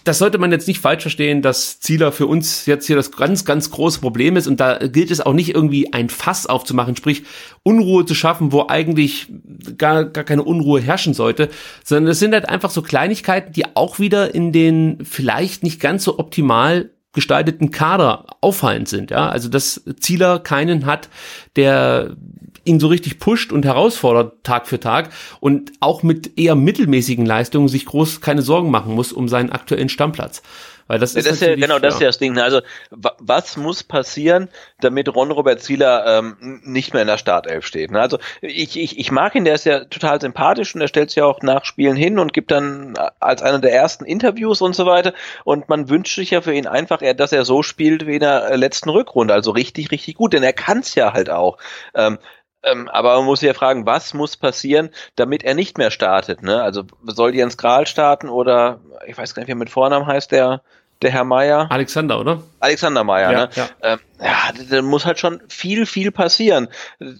das sollte man jetzt nicht falsch verstehen, dass Zieler für uns jetzt hier das ganz, ganz große Problem ist und da gilt es auch nicht irgendwie ein Fass aufzumachen, sprich Unruhe zu schaffen, wo eigentlich gar, gar keine Unruhe herrschen sollte, sondern es sind halt einfach so Kleinigkeiten, die auch wieder in den vielleicht nicht ganz so optimal gestalteten Kader auffallend sind. Ja, also dass Zieler keinen hat, der ihn so richtig pusht und herausfordert Tag für Tag und auch mit eher mittelmäßigen Leistungen sich groß keine Sorgen machen muss um seinen aktuellen Stammplatz. Weil das, ist, das ist ja genau das ist ja das Ding. Ne? Also was muss passieren, damit Ron Robert Zieler ähm, nicht mehr in der Startelf steht? Ne? Also ich, ich, ich mag ihn, der ist ja total sympathisch und er stellt sich ja auch nach Spielen hin und gibt dann als einer der ersten Interviews und so weiter. Und man wünscht sich ja für ihn einfach, dass er so spielt wie in der letzten Rückrunde. Also richtig, richtig gut, denn er kann es ja halt auch. Ähm, ähm, aber man muss sich ja fragen, was muss passieren, damit er nicht mehr startet? Ne? Also soll Jens Kral starten oder ich weiß gar nicht, wie er mit Vornamen heißt, der der Herr Meier. Alexander, oder? Alexander Meier, ja, ne? Ja. Ähm, ja, da muss halt schon viel, viel passieren,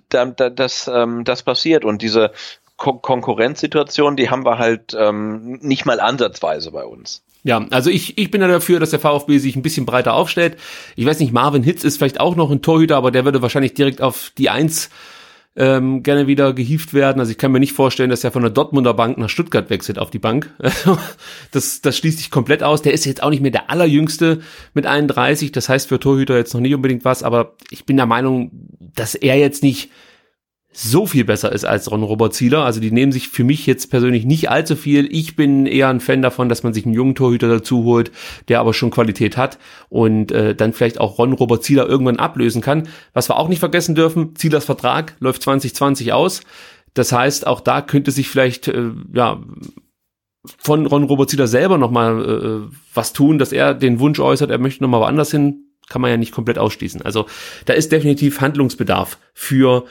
da, da, dass ähm, das passiert. Und diese Kon Konkurrenzsituation, die haben wir halt ähm, nicht mal ansatzweise bei uns. Ja, also ich, ich bin ja dafür, dass der VfB sich ein bisschen breiter aufstellt. Ich weiß nicht, Marvin Hitz ist vielleicht auch noch ein Torhüter, aber der würde wahrscheinlich direkt auf die Eins ähm, gerne wieder gehieft werden. Also ich kann mir nicht vorstellen, dass er von der Dortmunder Bank nach Stuttgart wechselt auf die Bank. *laughs* das, das schließt sich komplett aus. Der ist jetzt auch nicht mehr der allerjüngste mit 31. Das heißt für Torhüter jetzt noch nicht unbedingt was, aber ich bin der Meinung, dass er jetzt nicht so viel besser ist als Ron Robert Zieler. Also die nehmen sich für mich jetzt persönlich nicht allzu viel. Ich bin eher ein Fan davon, dass man sich einen jungen Torhüter dazu holt, der aber schon Qualität hat und äh, dann vielleicht auch Ron Robert Zieler irgendwann ablösen kann. Was wir auch nicht vergessen dürfen, Zielers Vertrag läuft 2020 aus. Das heißt, auch da könnte sich vielleicht äh, ja von Ron Robert Zieler selber nochmal äh, was tun, dass er den Wunsch äußert, er möchte nochmal woanders hin. Kann man ja nicht komplett ausschließen. Also da ist definitiv Handlungsbedarf für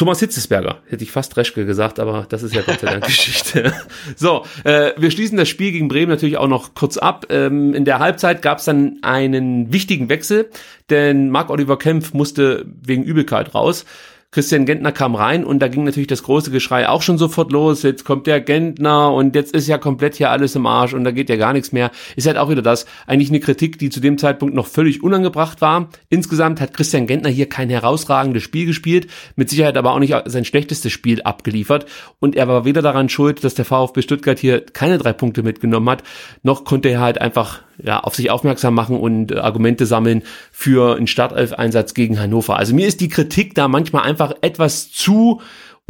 Thomas Hitzesberger, hätte ich fast Reschke gesagt, aber das ist ja Gott sei Dank *laughs* Geschichte. So, äh, wir schließen das Spiel gegen Bremen natürlich auch noch kurz ab. Ähm, in der Halbzeit gab es dann einen wichtigen Wechsel, denn Marc-Oliver Kempf musste wegen Übelkeit raus. Christian Gentner kam rein und da ging natürlich das große Geschrei auch schon sofort los. Jetzt kommt der Gentner und jetzt ist ja komplett hier alles im Arsch und da geht ja gar nichts mehr. Ist halt auch wieder das. Eigentlich eine Kritik, die zu dem Zeitpunkt noch völlig unangebracht war. Insgesamt hat Christian Gentner hier kein herausragendes Spiel gespielt, mit Sicherheit aber auch nicht sein schlechtestes Spiel abgeliefert und er war weder daran schuld, dass der VfB Stuttgart hier keine drei Punkte mitgenommen hat, noch konnte er halt einfach ja, auf sich aufmerksam machen und äh, Argumente sammeln für einen Startelf-Einsatz gegen Hannover. Also mir ist die Kritik da manchmal einfach etwas zu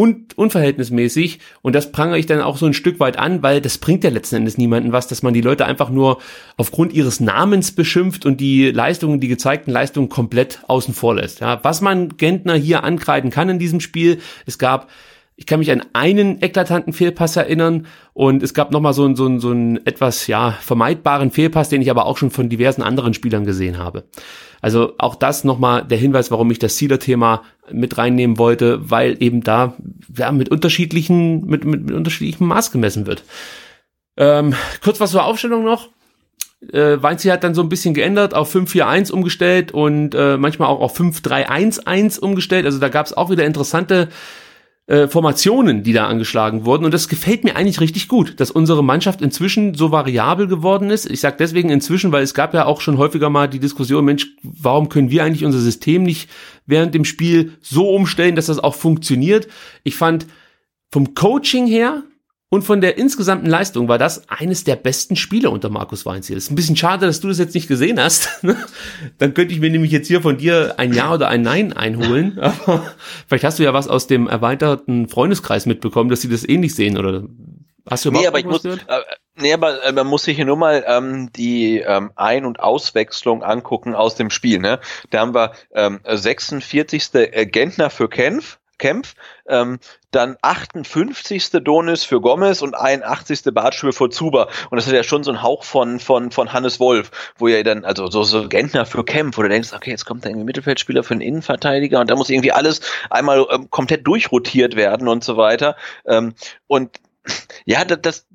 un unverhältnismäßig und das prangere ich dann auch so ein Stück weit an, weil das bringt ja letzten Endes niemanden was, dass man die Leute einfach nur aufgrund ihres Namens beschimpft und die Leistungen, die gezeigten Leistungen komplett außen vor lässt. Ja, was man Gentner hier ankreiden kann in diesem Spiel, es gab ich kann mich an einen eklatanten Fehlpass erinnern und es gab nochmal so, einen, so, einen, so einen etwas ja vermeidbaren Fehlpass, den ich aber auch schon von diversen anderen Spielern gesehen habe. Also auch das nochmal der Hinweis, warum ich das Sealer-Thema mit reinnehmen wollte, weil eben da ja, mit unterschiedlichen, mit, mit, mit unterschiedlichem Maß gemessen wird. Ähm, kurz was zur Aufstellung noch. Äh, Weinziel hat dann so ein bisschen geändert, auf 5-4-1 umgestellt und äh, manchmal auch auf 5-3-1-1 umgestellt. Also da gab es auch wieder interessante äh, Formationen, die da angeschlagen wurden. Und das gefällt mir eigentlich richtig gut, dass unsere Mannschaft inzwischen so variabel geworden ist. Ich sage deswegen inzwischen, weil es gab ja auch schon häufiger mal die Diskussion, Mensch, warum können wir eigentlich unser System nicht während dem Spiel so umstellen, dass das auch funktioniert? Ich fand vom Coaching her und von der insgesamten Leistung war das eines der besten Spiele unter Markus Weinziel. Ist ein bisschen schade, dass du das jetzt nicht gesehen hast. *laughs* Dann könnte ich mir nämlich jetzt hier von dir ein Ja oder ein Nein einholen. *laughs* Aber vielleicht hast du ja was aus dem erweiterten Freundeskreis mitbekommen, dass sie das ähnlich sehen oder hast du nee, aber ich muss, äh, nee, aber äh, man muss sich hier nur mal ähm, die ähm, Ein- und Auswechslung angucken aus dem Spiel. Ne? Da haben wir ähm, 46. Gentner für Kenf Kempf, ähm, dann 58. Donis für Gomez und 81. Bartschul für Zuber. Und das ist ja schon so ein Hauch von, von, von Hannes Wolf, wo ihr dann, also so, so Gentner für Kempf, wo du denkst, okay, jetzt kommt da irgendwie Mittelfeldspieler für einen Innenverteidiger und da muss irgendwie alles einmal ähm, komplett durchrotiert werden und so weiter. Ähm, und ja, das, das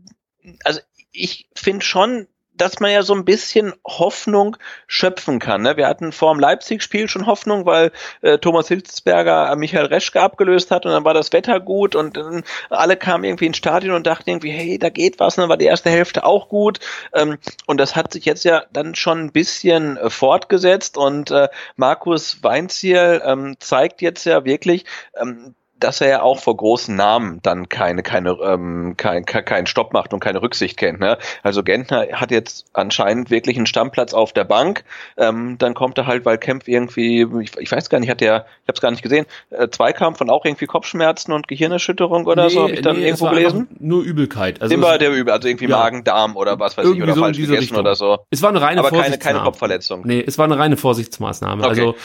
also ich finde schon, dass man ja so ein bisschen Hoffnung schöpfen kann. Ne? Wir hatten vor dem Leipzig-Spiel schon Hoffnung, weil äh, Thomas Hitzberger äh, Michael Reschke abgelöst hat und dann war das Wetter gut und äh, alle kamen irgendwie ins Stadion und dachten irgendwie, hey, da geht was. Und dann war die erste Hälfte auch gut. Ähm, und das hat sich jetzt ja dann schon ein bisschen äh, fortgesetzt und äh, Markus Weinziel ähm, zeigt jetzt ja wirklich, ähm, dass er ja auch vor großen Namen dann keine, keine, ähm, kein, keinen Stopp macht und keine Rücksicht kennt. Ne? Also Gentner hat jetzt anscheinend wirklich einen Stammplatz auf der Bank. Ähm, dann kommt er halt, weil Kempf irgendwie, ich, ich weiß gar nicht, hat der, ich habe es gar nicht gesehen, äh, Zweikampf und auch irgendwie Kopfschmerzen und Gehirnerschütterung oder nee, so, habe ich dann nee, irgendwo gelesen. Nur Übelkeit. Also Immer der Übel, also irgendwie ja. Magen, Darm oder was weiß ich, oder so falsch gegessen Richtung. oder so. Es war eine reine Aber keine, keine Kopfverletzung. Nee, es war eine reine Vorsichtsmaßnahme. Okay. Also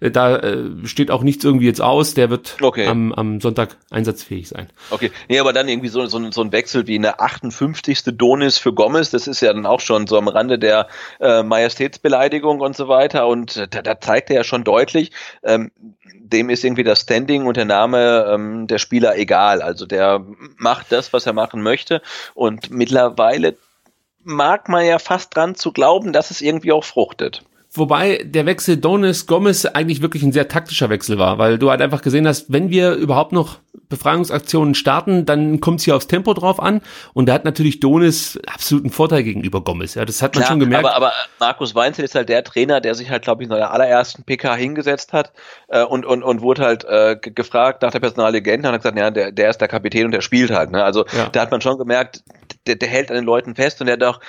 äh, da äh, steht auch nichts irgendwie jetzt aus. Der wird okay. am, am Sonntag einsatzfähig sein. Okay, nee, aber dann irgendwie so, so, so ein Wechsel wie eine 58. Donis für Gomez, das ist ja dann auch schon so am Rande der äh, Majestätsbeleidigung und so weiter. Und da, da zeigt er ja schon deutlich, ähm, dem ist irgendwie das Standing und der Name ähm, der Spieler egal. Also der macht das, was er machen möchte. Und mittlerweile mag man ja fast dran zu glauben, dass es irgendwie auch fruchtet. Wobei der Wechsel Donis Gomez eigentlich wirklich ein sehr taktischer Wechsel war, weil du halt einfach gesehen hast, wenn wir überhaupt noch Befreiungsaktionen starten, dann kommt es hier aufs Tempo drauf an. Und da hat natürlich Donis absoluten Vorteil gegenüber Gomez. Ja, das hat man Klar, schon gemerkt. Aber, aber Markus Weinzel ist halt der Trainer, der sich halt, glaube ich, in seiner allerersten PK hingesetzt hat äh, und, und, und wurde halt äh, gefragt nach der Personallegende und hat gesagt, ja, der, der ist der Kapitän und der spielt halt. Ne? Also ja. da hat man schon gemerkt, der, der hält an den Leuten fest und der hat auch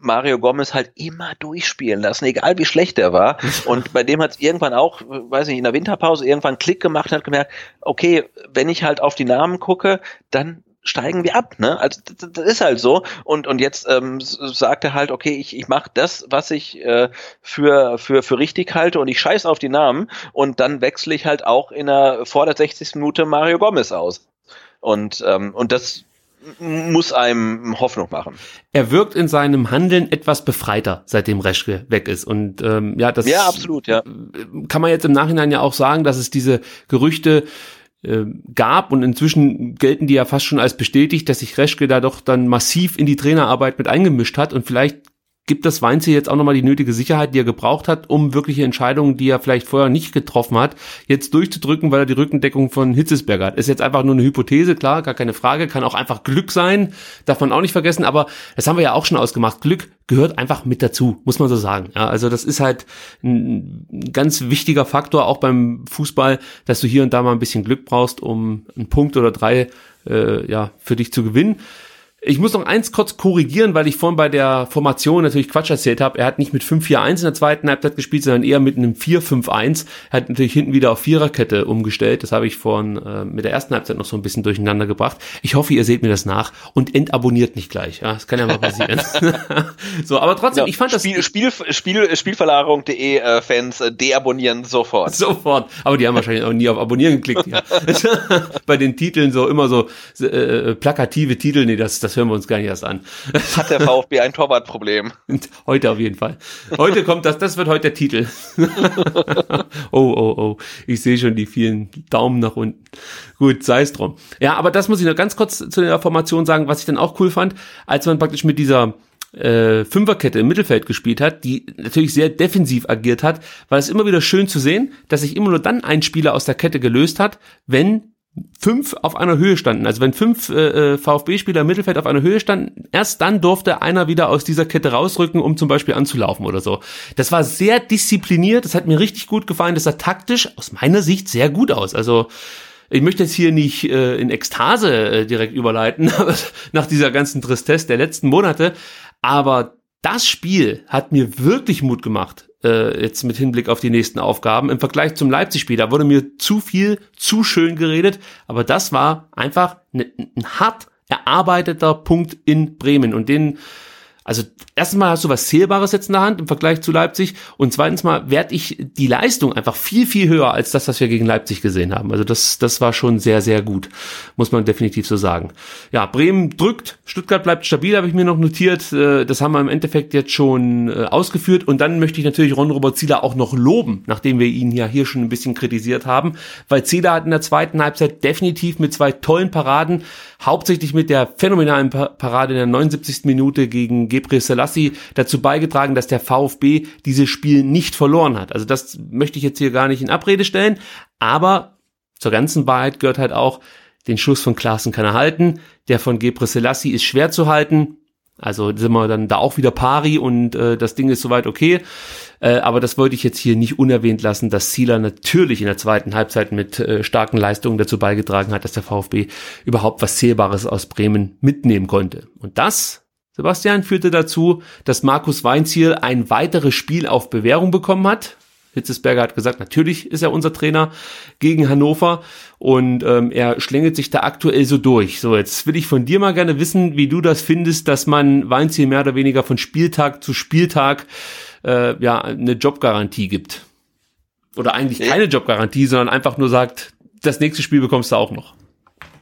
Mario Gomez halt immer durchspielen lassen, egal wie schlecht er war. *laughs* Und bei dem hat es irgendwann auch, weiß nicht, in der Winterpause irgendwann Klick gemacht und hat gemerkt, okay, wenn ich halt auf die Namen gucke, dann steigen wir ab, ne? Also das, ist halt so. Und und jetzt ähm, sagt er halt, okay, ich, ich mache das, was ich äh, für für für richtig halte und ich scheiß auf die Namen und dann wechsle ich halt auch in der vor der 60. Minute Mario Gomez aus. Und ähm, und das muss einem Hoffnung machen. Er wirkt in seinem Handeln etwas befreiter, seitdem Reschke weg ist. Und ähm, ja, das ja, absolut, ja. kann man jetzt im Nachhinein ja auch sagen, dass es diese Gerüchte äh, gab und inzwischen gelten die ja fast schon als bestätigt, dass sich Reschke da doch dann massiv in die Trainerarbeit mit eingemischt hat und vielleicht gibt das Weinze jetzt auch nochmal die nötige Sicherheit, die er gebraucht hat, um wirkliche Entscheidungen, die er vielleicht vorher nicht getroffen hat, jetzt durchzudrücken, weil er die Rückendeckung von Hitzesberger hat. Ist jetzt einfach nur eine Hypothese, klar, gar keine Frage, kann auch einfach Glück sein, darf man auch nicht vergessen, aber das haben wir ja auch schon ausgemacht. Glück gehört einfach mit dazu, muss man so sagen. Ja, also das ist halt ein ganz wichtiger Faktor auch beim Fußball, dass du hier und da mal ein bisschen Glück brauchst, um einen Punkt oder drei äh, ja, für dich zu gewinnen. Ich muss noch eins kurz korrigieren, weil ich vorhin bei der Formation natürlich Quatsch erzählt habe. Er hat nicht mit 5-4-1 in der zweiten Halbzeit gespielt, sondern eher mit einem 4-5-1. Er hat natürlich hinten wieder auf Viererkette umgestellt. Das habe ich vorhin äh, mit der ersten Halbzeit noch so ein bisschen durcheinander gebracht. Ich hoffe, ihr seht mir das nach und entabonniert nicht gleich. Ja, das kann ja mal passieren. *laughs* so, aber trotzdem, ja, ich fand Spiel, das... Spiel, Spiel, Spielverlagerung.de äh, Fans äh, deabonnieren sofort. Sofort. Aber die haben wahrscheinlich auch nie auf Abonnieren geklickt. Ja. *laughs* *laughs* bei den Titeln so immer so äh, plakative Titel. Nee, das, das das hören wir uns gar nicht erst an. *laughs* Hat der VfB ein Torwartproblem? *laughs* Heute auf jeden Fall. Heute kommt das, das wird heute der Titel. *laughs* oh, oh, oh. Ich sehe schon die vielen Daumen nach unten. Gut, sei es drum. Ja, aber das muss ich noch ganz kurz zu der Formation sagen, was ich dann auch cool fand, als man praktisch mit dieser äh, Fünferkette im Mittelfeld gespielt hat, die natürlich sehr defensiv agiert hat, war es immer wieder schön zu sehen, dass sich immer nur dann ein Spieler aus der Kette gelöst hat, wenn fünf auf einer Höhe standen, also wenn fünf äh, äh VfB-Spieler im Mittelfeld auf einer Höhe standen, erst dann durfte einer wieder aus dieser Kette rausrücken, um zum Beispiel anzulaufen oder so. Das war sehr diszipliniert, das hat mir richtig gut gefallen, das sah taktisch aus meiner Sicht sehr gut aus. Also ich möchte jetzt hier nicht äh, in Ekstase äh, direkt überleiten, *laughs* nach dieser ganzen Tristesse der letzten Monate, aber das Spiel hat mir wirklich Mut gemacht äh, jetzt mit Hinblick auf die nächsten Aufgaben. Im Vergleich zum Leipzig-Spiel, da wurde mir zu viel, zu schön geredet, aber das war einfach ne, ein hart erarbeiteter Punkt in Bremen und den also erstens mal hast du was Zählbares jetzt in der Hand im Vergleich zu Leipzig und zweitens mal werde ich die Leistung einfach viel, viel höher als das, was wir gegen Leipzig gesehen haben. Also das, das war schon sehr, sehr gut, muss man definitiv so sagen. Ja, Bremen drückt, Stuttgart bleibt stabil, habe ich mir noch notiert. Äh, das haben wir im Endeffekt jetzt schon äh, ausgeführt und dann möchte ich natürlich Ron Robert Zieler auch noch loben, nachdem wir ihn ja hier schon ein bisschen kritisiert haben, weil Zieler hat in der zweiten Halbzeit definitiv mit zwei tollen Paraden hauptsächlich mit der phänomenalen Parade in der 79. Minute gegen Gebre Selassie dazu beigetragen, dass der VfB dieses Spiel nicht verloren hat. Also das möchte ich jetzt hier gar nicht in Abrede stellen, aber zur ganzen Wahrheit gehört halt auch, den Schuss von Klaassen kann er halten, der von Gebre Selassie ist schwer zu halten, also sind wir dann da auch wieder pari und äh, das Ding ist soweit okay. Äh, aber das wollte ich jetzt hier nicht unerwähnt lassen, dass Zieler natürlich in der zweiten Halbzeit mit äh, starken Leistungen dazu beigetragen hat, dass der VfB überhaupt was Zählbares aus Bremen mitnehmen konnte. Und das, Sebastian, führte dazu, dass Markus Weinziel ein weiteres Spiel auf Bewährung bekommen hat. Hitzesberger hat gesagt, natürlich ist er unser Trainer gegen Hannover und ähm, er schlängelt sich da aktuell so durch. So, jetzt will ich von dir mal gerne wissen, wie du das findest, dass man Weinziel mehr oder weniger von Spieltag zu Spieltag äh, ja eine Jobgarantie gibt. Oder eigentlich keine Jobgarantie, sondern einfach nur sagt, das nächste Spiel bekommst du auch noch.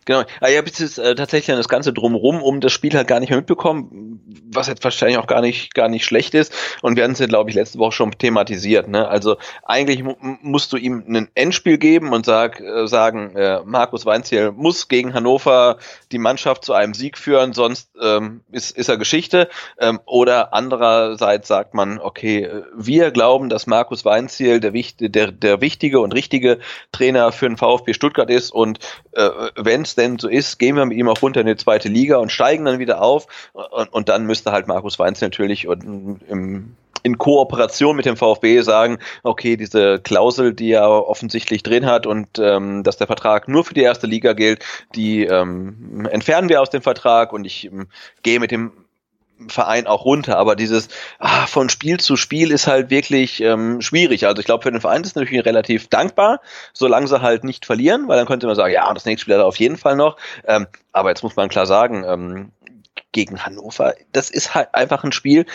Genau. Ah, ich habe jetzt äh, tatsächlich das Ganze drumherum um das Spiel halt gar nicht mehr mitbekommen, was jetzt wahrscheinlich auch gar nicht gar nicht schlecht ist. Und wir hatten es ja, glaube ich, letzte Woche schon thematisiert. Ne? Also eigentlich musst du ihm ein Endspiel geben und sag, äh, sagen, äh, Markus Weinziel muss gegen Hannover die Mannschaft zu einem Sieg führen, sonst ähm, ist, ist er Geschichte. Ähm, oder andererseits sagt man, okay, äh, wir glauben, dass Markus Weinziel der, der, der wichtige und richtige Trainer für den VfB Stuttgart ist und äh, wenn denn so ist, gehen wir mit ihm auch runter in die zweite Liga und steigen dann wieder auf. Und, und dann müsste halt Markus Weinz natürlich und im in Kooperation mit dem VfB sagen, okay, diese Klausel, die er offensichtlich drin hat und ähm, dass der Vertrag nur für die erste Liga gilt, die ähm, entfernen wir aus dem Vertrag und ich ähm, gehe mit dem Verein auch runter. Aber dieses ah, von Spiel zu Spiel ist halt wirklich ähm, schwierig. Also ich glaube, für den Verein ist es natürlich relativ dankbar, solange sie halt nicht verlieren, weil dann könnte man sagen, ja, das nächste Spiel hat er auf jeden Fall noch. Ähm, aber jetzt muss man klar sagen, ähm, gegen Hannover, das ist halt einfach ein Spiel,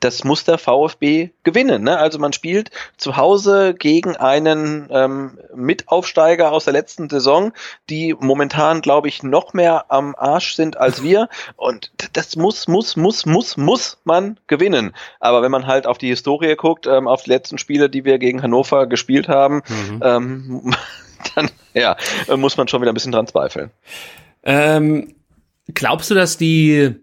das muss der VfB gewinnen. Ne? Also man spielt zu Hause gegen einen ähm, Mitaufsteiger aus der letzten Saison, die momentan, glaube ich, noch mehr am Arsch sind als wir. Und das muss, muss, muss, muss, muss man gewinnen. Aber wenn man halt auf die Historie guckt, ähm, auf die letzten Spiele, die wir gegen Hannover gespielt haben, mhm. ähm, *laughs* dann ja, muss man schon wieder ein bisschen dran zweifeln. Ähm, glaubst du, dass die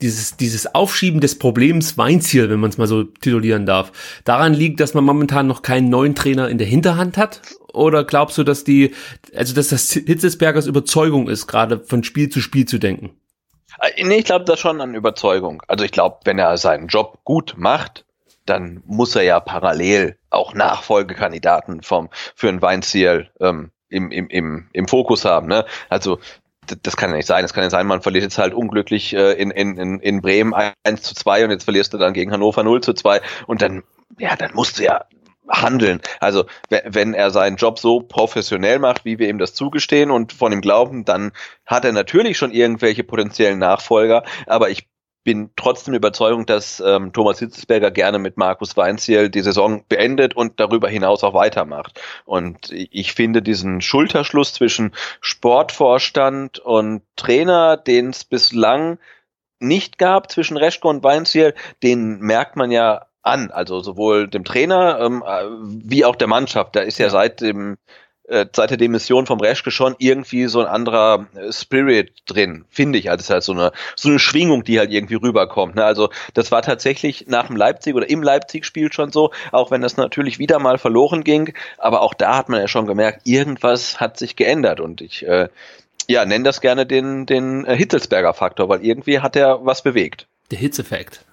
dieses, dieses Aufschieben des Problems Weinziel, wenn man es mal so titulieren darf, daran liegt, dass man momentan noch keinen neuen Trainer in der Hinterhand hat? Oder glaubst du, dass die, also dass das Hitzesbergers Überzeugung ist, gerade von Spiel zu Spiel zu denken? Äh, nee, ich glaube das schon an Überzeugung. Also ich glaube, wenn er seinen Job gut macht, dann muss er ja parallel auch Nachfolgekandidaten vom für ein Weinziel ähm, im, im, im, im Fokus haben. Ne? Also das kann ja nicht sein. Es kann ja sein, man verliert jetzt halt unglücklich äh, in, in, in Bremen 1 zu 2 und jetzt verlierst du dann gegen Hannover 0 zu 2 und dann, ja, dann musst du ja handeln. Also wenn er seinen Job so professionell macht, wie wir ihm das zugestehen und von ihm glauben, dann hat er natürlich schon irgendwelche potenziellen Nachfolger, aber ich bin trotzdem Überzeugung, dass ähm, Thomas Hitzesberger gerne mit Markus Weinziel die Saison beendet und darüber hinaus auch weitermacht. Und ich finde diesen Schulterschluss zwischen Sportvorstand und Trainer, den es bislang nicht gab zwischen Reschke und Weinziel, den merkt man ja an, also sowohl dem Trainer ähm, äh, wie auch der Mannschaft. Da ist ja, ja. seit dem seit der Demission vom Reschke schon irgendwie so ein anderer äh, Spirit drin, finde ich. Also es ist halt so eine, so eine Schwingung, die halt irgendwie rüberkommt. Ne? Also das war tatsächlich nach dem Leipzig oder im Leipzig-Spiel schon so, auch wenn das natürlich wieder mal verloren ging. Aber auch da hat man ja schon gemerkt, irgendwas hat sich geändert. Und ich äh, ja, nenne das gerne den, den äh, Hitzelsberger Faktor, weil irgendwie hat er was bewegt. Der Hitzeffekt.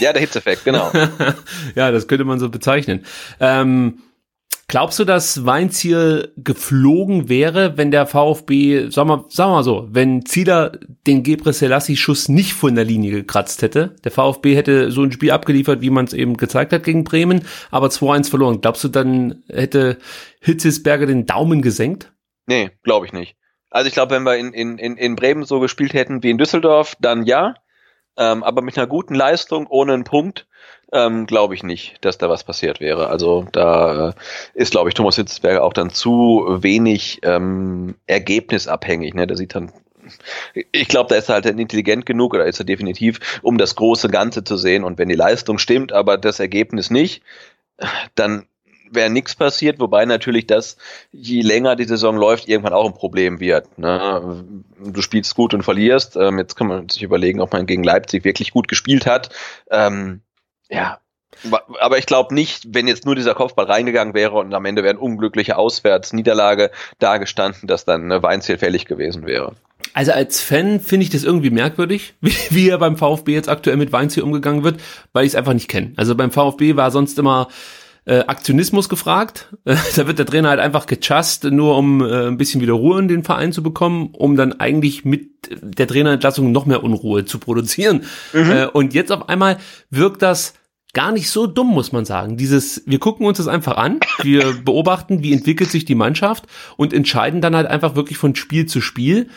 Ja, der Hitzeffekt, genau. *laughs* ja, das könnte man so bezeichnen. Ähm Glaubst du, dass Weinziel geflogen wäre, wenn der VfB, sag mal, sag mal so, wenn Zieler den Gebre Selassie Schuss nicht von der Linie gekratzt hätte? Der VfB hätte so ein Spiel abgeliefert, wie man es eben gezeigt hat gegen Bremen, aber 2-1 verloren. Glaubst du, dann hätte Hitzesberger den Daumen gesenkt? Nee, glaube ich nicht. Also ich glaube, wenn wir in, in, in Bremen so gespielt hätten wie in Düsseldorf, dann ja. Ähm, aber mit einer guten Leistung, ohne einen Punkt, ähm, glaube ich nicht, dass da was passiert wäre. Also da äh, ist, glaube ich, Thomas Hitzberger auch dann zu wenig ähm, ergebnisabhängig. Ne? Der sieht dann ich glaube, da ist er halt intelligent genug oder ist er definitiv, um das große Ganze zu sehen. Und wenn die Leistung stimmt, aber das Ergebnis nicht, dann wäre nichts passiert, wobei natürlich das, je länger die Saison läuft, irgendwann auch ein Problem wird. Ne? Du spielst gut und verlierst. Ähm, jetzt kann man sich überlegen, ob man gegen Leipzig wirklich gut gespielt hat. Ähm, ja, aber ich glaube nicht, wenn jetzt nur dieser Kopfball reingegangen wäre und am Ende wäre eine unglückliche Auswärtsniederlage dagestanden, dass dann eine Weinziel fällig gewesen wäre. Also als Fan finde ich das irgendwie merkwürdig, *laughs* wie, wie er beim VfB jetzt aktuell mit Weinziel umgegangen wird, weil ich es einfach nicht kenne. Also beim VfB war sonst immer äh, Aktionismus gefragt. *laughs* da wird der Trainer halt einfach gechast, nur um äh, ein bisschen wieder Ruhe in den Verein zu bekommen, um dann eigentlich mit der Trainerentlassung noch mehr Unruhe zu produzieren. Mhm. Äh, und jetzt auf einmal wirkt das gar nicht so dumm, muss man sagen. Dieses, wir gucken uns das einfach an, wir *laughs* beobachten, wie entwickelt sich die Mannschaft und entscheiden dann halt einfach wirklich von Spiel zu Spiel.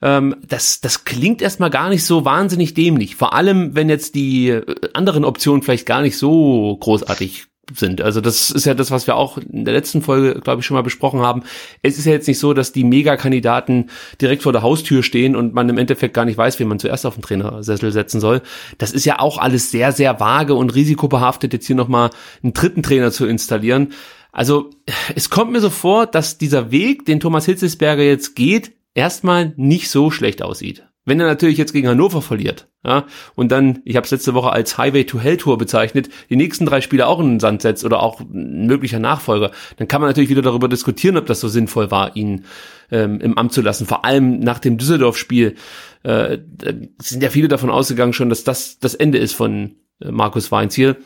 Ähm, das, das klingt erstmal gar nicht so wahnsinnig dämlich. Vor allem, wenn jetzt die äh, anderen Optionen vielleicht gar nicht so großartig sind. Also das ist ja das, was wir auch in der letzten Folge, glaube ich, schon mal besprochen haben. Es ist ja jetzt nicht so, dass die Megakandidaten direkt vor der Haustür stehen und man im Endeffekt gar nicht weiß, wie man zuerst auf den Trainersessel setzen soll. Das ist ja auch alles sehr, sehr vage und risikobehaftet, jetzt hier nochmal einen dritten Trainer zu installieren. Also es kommt mir so vor, dass dieser Weg, den Thomas Hitzesberger jetzt geht, erstmal nicht so schlecht aussieht. Wenn er natürlich jetzt gegen Hannover verliert, ja, und dann, ich habe es letzte Woche als Highway to Hell Tour bezeichnet, die nächsten drei Spiele auch in den Sand setzt oder auch ein möglicher Nachfolger, dann kann man natürlich wieder darüber diskutieren, ob das so sinnvoll war, ihn ähm, im Amt zu lassen. Vor allem nach dem Düsseldorf-Spiel äh, sind ja viele davon ausgegangen schon, dass das das Ende ist von äh, Markus Weinziel.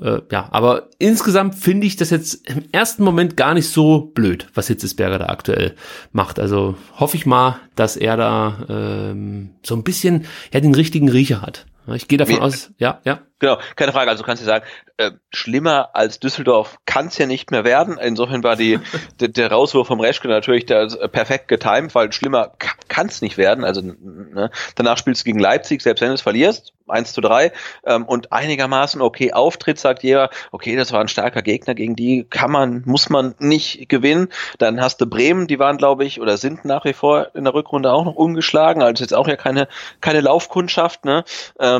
Äh, ja, aber insgesamt finde ich das jetzt im ersten Moment gar nicht so blöd, was Hitzesberger da aktuell macht. Also hoffe ich mal, dass er da ähm, so ein bisschen ja den richtigen Riecher hat. Ich gehe davon Wie, aus, ja, ja. Genau, keine Frage. Also kannst du sagen, äh, schlimmer als Düsseldorf kann es ja nicht mehr werden. Insofern war die, *laughs* der, der Rauswurf vom Reschke natürlich da äh, perfekt getimt, weil schlimmer kann es nicht werden. Also ne, danach spielst du gegen Leipzig, selbst wenn du es verlierst, 1 zu 3 ähm, und einigermaßen okay Auftritt, sagt jeder, okay, das war ein starker Gegner, gegen die kann man, muss man nicht gewinnen. Dann hast du Bremen, die waren, glaube ich, oder sind nach wie vor in der Rückrunde auch noch ungeschlagen, also jetzt auch ja keine, keine Laufkundschaft, ne? Ähm,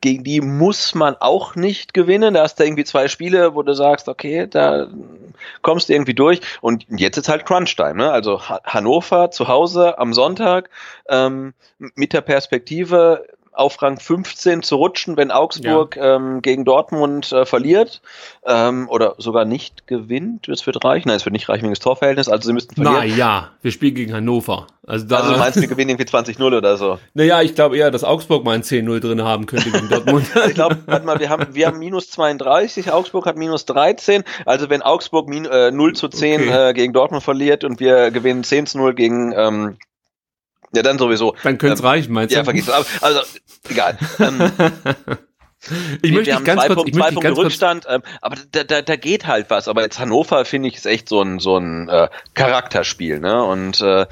gegen die muss man auch nicht gewinnen. Da hast du irgendwie zwei Spiele, wo du sagst, okay, da kommst du irgendwie durch. Und jetzt ist halt Crunch-Time. Ne? Also Hannover zu Hause am Sonntag ähm, mit der Perspektive, auf Rang 15 zu rutschen, wenn Augsburg ja. ähm, gegen Dortmund äh, verliert ähm, oder sogar nicht gewinnt. Das wird reichen. Nein, es wird nicht reichen wegen des Torverhältnisses. Also sie müssten verlieren. Na ja, wir spielen gegen Hannover. Also, da, also du meinst, wir gewinnen irgendwie 20-0 oder so? Naja, ich glaube eher, dass Augsburg mal ein 10-0 drin haben könnte gegen Dortmund. *laughs* ich glaube, warte mal, wir haben, wir haben minus 32, Augsburg hat minus 13. Also wenn Augsburg min, äh, 0 zu 10 okay. äh, gegen Dortmund verliert und wir gewinnen 10 zu 0 gegen ähm, ja, dann sowieso. Dann könnte es ähm, reichen, meinst du? Ja, vergiss es. Also, egal. Ähm, *laughs* ich möchte wir haben ganz zwei kurz, möchte zwei Punkte Rückstand, ähm, aber da, da, da geht halt was. Aber jetzt Hannover finde ich ist echt so ein so ein äh, Charakterspiel, ne? Und äh,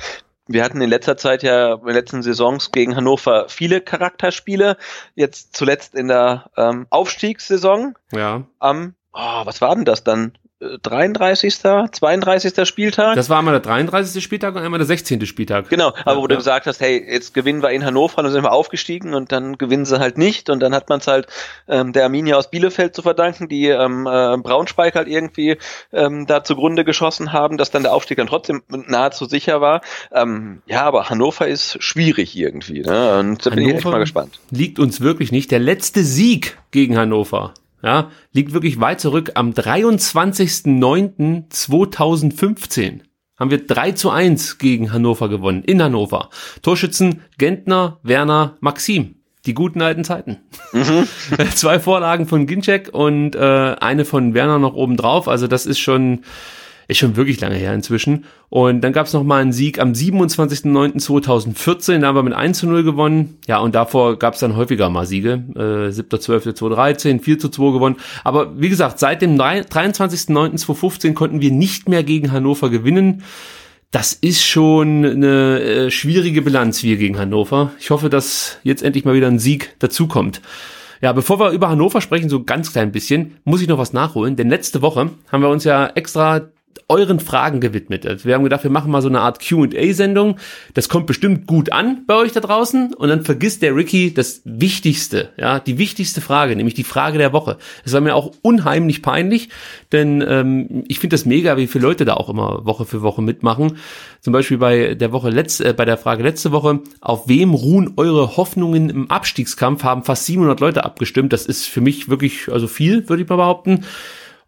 wir hatten in letzter Zeit ja in den letzten Saisons gegen Hannover viele Charakterspiele. Jetzt zuletzt in der ähm, Aufstiegssaison. Ja. Am, oh, was war denn das dann? 33., 32. Spieltag. Das war einmal der 33. Spieltag und einmal der 16. Spieltag. Genau, aber wo ja. du gesagt hast, hey, jetzt gewinnen wir in Hannover und dann sind wir aufgestiegen und dann gewinnen sie halt nicht und dann hat man es halt ähm, der Arminia aus Bielefeld zu verdanken, die ähm, äh, Braunschweig halt irgendwie ähm, da zugrunde geschossen haben, dass dann der Aufstieg dann trotzdem nahezu sicher war. Ähm, ja, aber Hannover ist schwierig irgendwie ne? und da bin ich echt mal gespannt. Liegt uns wirklich nicht. Der letzte Sieg gegen Hannover ja, liegt wirklich weit zurück. Am 23.09.2015 haben wir 3 zu 1 gegen Hannover gewonnen, in Hannover. Torschützen Gentner, Werner, Maxim. Die guten alten Zeiten. Mhm. *laughs* Zwei Vorlagen von Ginczek und äh, eine von Werner noch oben drauf. Also das ist schon ist schon wirklich lange her inzwischen. Und dann gab es noch mal einen Sieg am 27.09.2014, da haben wir mit 1 zu 0 gewonnen. Ja, und davor gab es dann häufiger mal Siege. Äh, 7.12.2013, 4 zu 2 gewonnen. Aber wie gesagt, seit dem 23.09.2015 konnten wir nicht mehr gegen Hannover gewinnen. Das ist schon eine äh, schwierige Bilanz wir gegen Hannover. Ich hoffe, dass jetzt endlich mal wieder ein Sieg dazukommt. Ja, bevor wir über Hannover sprechen, so ganz klein bisschen, muss ich noch was nachholen. Denn letzte Woche haben wir uns ja extra euren Fragen gewidmet. Also wir haben gedacht, wir machen mal so eine Art Q&A-Sendung. Das kommt bestimmt gut an bei euch da draußen. Und dann vergisst der Ricky das Wichtigste, ja, die wichtigste Frage, nämlich die Frage der Woche. Es war mir auch unheimlich peinlich, denn ähm, ich finde das mega, wie viele Leute da auch immer Woche für Woche mitmachen. Zum Beispiel bei der Woche letzte, äh, bei der Frage letzte Woche, auf wem ruhen eure Hoffnungen im Abstiegskampf? Haben fast 700 Leute abgestimmt. Das ist für mich wirklich also viel, würde ich mal behaupten.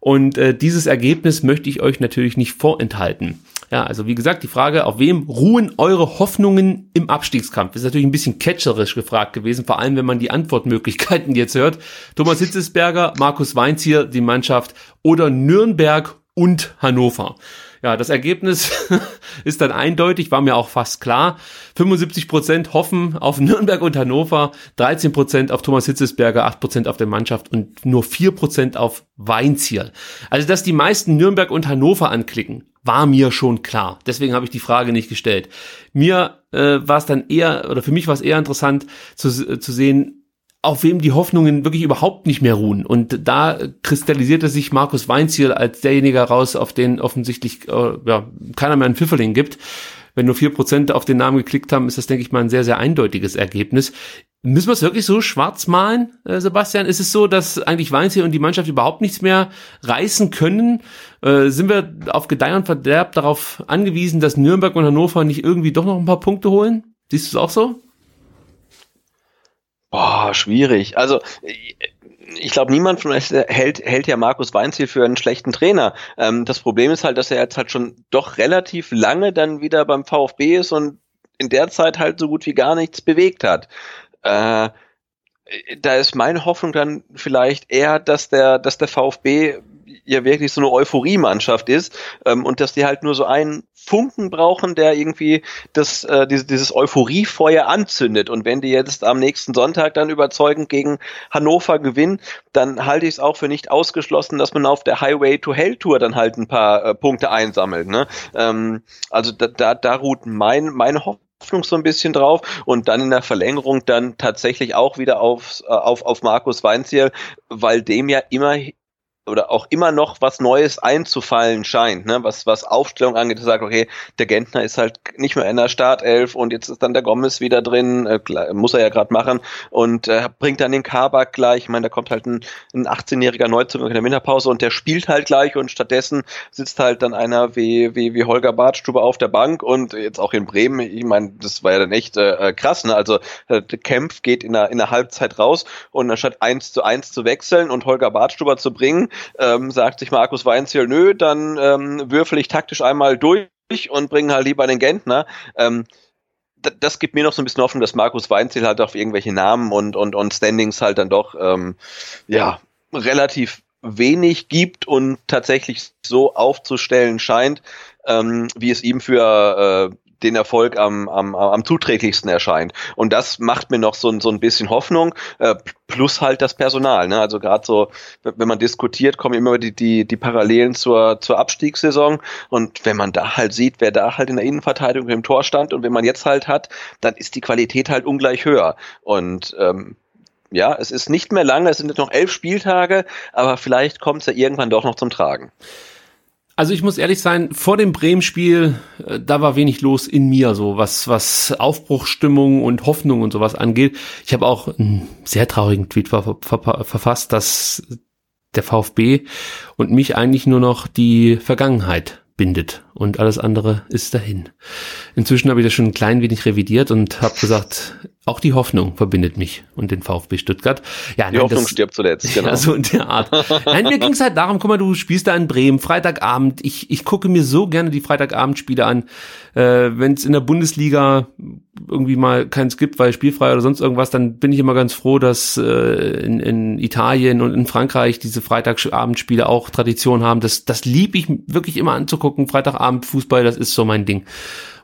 Und äh, dieses Ergebnis möchte ich euch natürlich nicht vorenthalten. Ja, also wie gesagt, die Frage, auf wem ruhen eure Hoffnungen im Abstiegskampf? Ist natürlich ein bisschen catcherisch gefragt gewesen, vor allem wenn man die Antwortmöglichkeiten jetzt hört. Thomas Hitzesberger, Markus Weinzier, die Mannschaft oder Nürnberg und Hannover. Ja, das Ergebnis *laughs* ist dann eindeutig, war mir auch fast klar. 75 Prozent hoffen auf Nürnberg und Hannover, 13 Prozent auf Thomas Hitzesberger, 8 Prozent auf der Mannschaft und nur 4 Prozent auf Weinziel. Also, dass die meisten Nürnberg und Hannover anklicken, war mir schon klar. Deswegen habe ich die Frage nicht gestellt. Mir äh, war es dann eher, oder für mich war es eher interessant zu, zu sehen, auf wem die Hoffnungen wirklich überhaupt nicht mehr ruhen. Und da kristallisierte sich Markus Weinziel als derjenige heraus, auf den offensichtlich äh, ja, keiner mehr einen Pfifferling gibt. Wenn nur vier Prozent auf den Namen geklickt haben, ist das, denke ich mal, ein sehr, sehr eindeutiges Ergebnis. Müssen wir es wirklich so schwarz malen, äh, Sebastian? Ist es so, dass eigentlich Weinziel und die Mannschaft überhaupt nichts mehr reißen können? Äh, sind wir auf Gedeih und Verderb darauf angewiesen, dass Nürnberg und Hannover nicht irgendwie doch noch ein paar Punkte holen? Siehst du es auch so? Boah, schwierig. Also ich glaube, niemand von euch hält, hält ja Markus Weinziel für einen schlechten Trainer. Ähm, das Problem ist halt, dass er jetzt halt schon doch relativ lange dann wieder beim VfB ist und in der Zeit halt so gut wie gar nichts bewegt hat. Äh, da ist meine Hoffnung dann vielleicht eher, dass der, dass der VfB ja wirklich so eine Euphorie-Mannschaft ist ähm, und dass die halt nur so einen Funken brauchen, der irgendwie das, äh, dieses, dieses Euphoriefeuer anzündet. Und wenn die jetzt am nächsten Sonntag dann überzeugend gegen Hannover gewinnen, dann halte ich es auch für nicht ausgeschlossen, dass man auf der Highway to Hell Tour dann halt ein paar äh, Punkte einsammelt. Ne? Ähm, also da, da, da ruht mein, meine Hoffnung Hoffnung so ein bisschen drauf und dann in der Verlängerung dann tatsächlich auch wieder auf, äh, auf, auf Markus Weinziel, weil dem ja immer oder auch immer noch was Neues einzufallen scheint, ne? was, was Aufstellung angeht, sagt, okay, der Gentner ist halt nicht mehr in der Startelf und jetzt ist dann der Gomez wieder drin, äh, muss er ja gerade machen und äh, bringt dann den Kabak gleich, ich meine, da kommt halt ein, ein 18-jähriger Neuzugang in der Winterpause und der spielt halt gleich und stattdessen sitzt halt dann einer wie, wie, wie Holger Bartstube auf der Bank und jetzt auch in Bremen, ich meine, das war ja dann echt äh, krass, ne? also äh, der Kempf geht in der, in der Halbzeit raus und anstatt eins zu eins zu wechseln und Holger Bartstuber zu bringen, ähm, sagt sich Markus Weinziel, nö, dann ähm, würfel ich taktisch einmal durch und bringe halt lieber den Gentner. Ähm, das gibt mir noch so ein bisschen Hoffnung, dass Markus Weinziel halt auf irgendwelche Namen und, und, und Standings halt dann doch ähm, ja relativ wenig gibt und tatsächlich so aufzustellen scheint, ähm, wie es ihm für äh, den Erfolg am, am, am zuträglichsten erscheint. Und das macht mir noch so, so ein bisschen Hoffnung, äh, plus halt das Personal. Ne? Also gerade so, wenn man diskutiert, kommen immer die, die, die Parallelen zur, zur Abstiegssaison. Und wenn man da halt sieht, wer da halt in der Innenverteidigung im Tor stand und wenn man jetzt halt hat, dann ist die Qualität halt ungleich höher. Und ähm, ja, es ist nicht mehr lange, es sind jetzt noch elf Spieltage, aber vielleicht kommt es ja irgendwann doch noch zum Tragen. Also ich muss ehrlich sein, vor dem Bremen-Spiel, äh, da war wenig los in mir, so was, was Aufbruchstimmung und Hoffnung und sowas angeht. Ich habe auch einen sehr traurigen Tweet ver ver verfasst, dass der VfB und mich eigentlich nur noch die Vergangenheit bindet und alles andere ist dahin. Inzwischen habe ich das schon ein klein wenig revidiert und habe gesagt, auch die Hoffnung verbindet mich und den VfB Stuttgart. Ja, die nein, Hoffnung das, stirbt zuletzt, *laughs* genau. Ja, so in der Art. nein, mir ging es halt darum, guck mal, du spielst da in Bremen, Freitagabend. Ich, ich gucke mir so gerne die Freitagabendspiele an. Äh, Wenn es in der Bundesliga irgendwie mal keins gibt, weil spielfrei oder sonst irgendwas, dann bin ich immer ganz froh, dass äh, in, in Italien und in Frankreich diese Freitagabendspiele auch Tradition haben. Das, das lieb ich wirklich immer anzugucken. Freitagabend Fußball, das ist so mein Ding.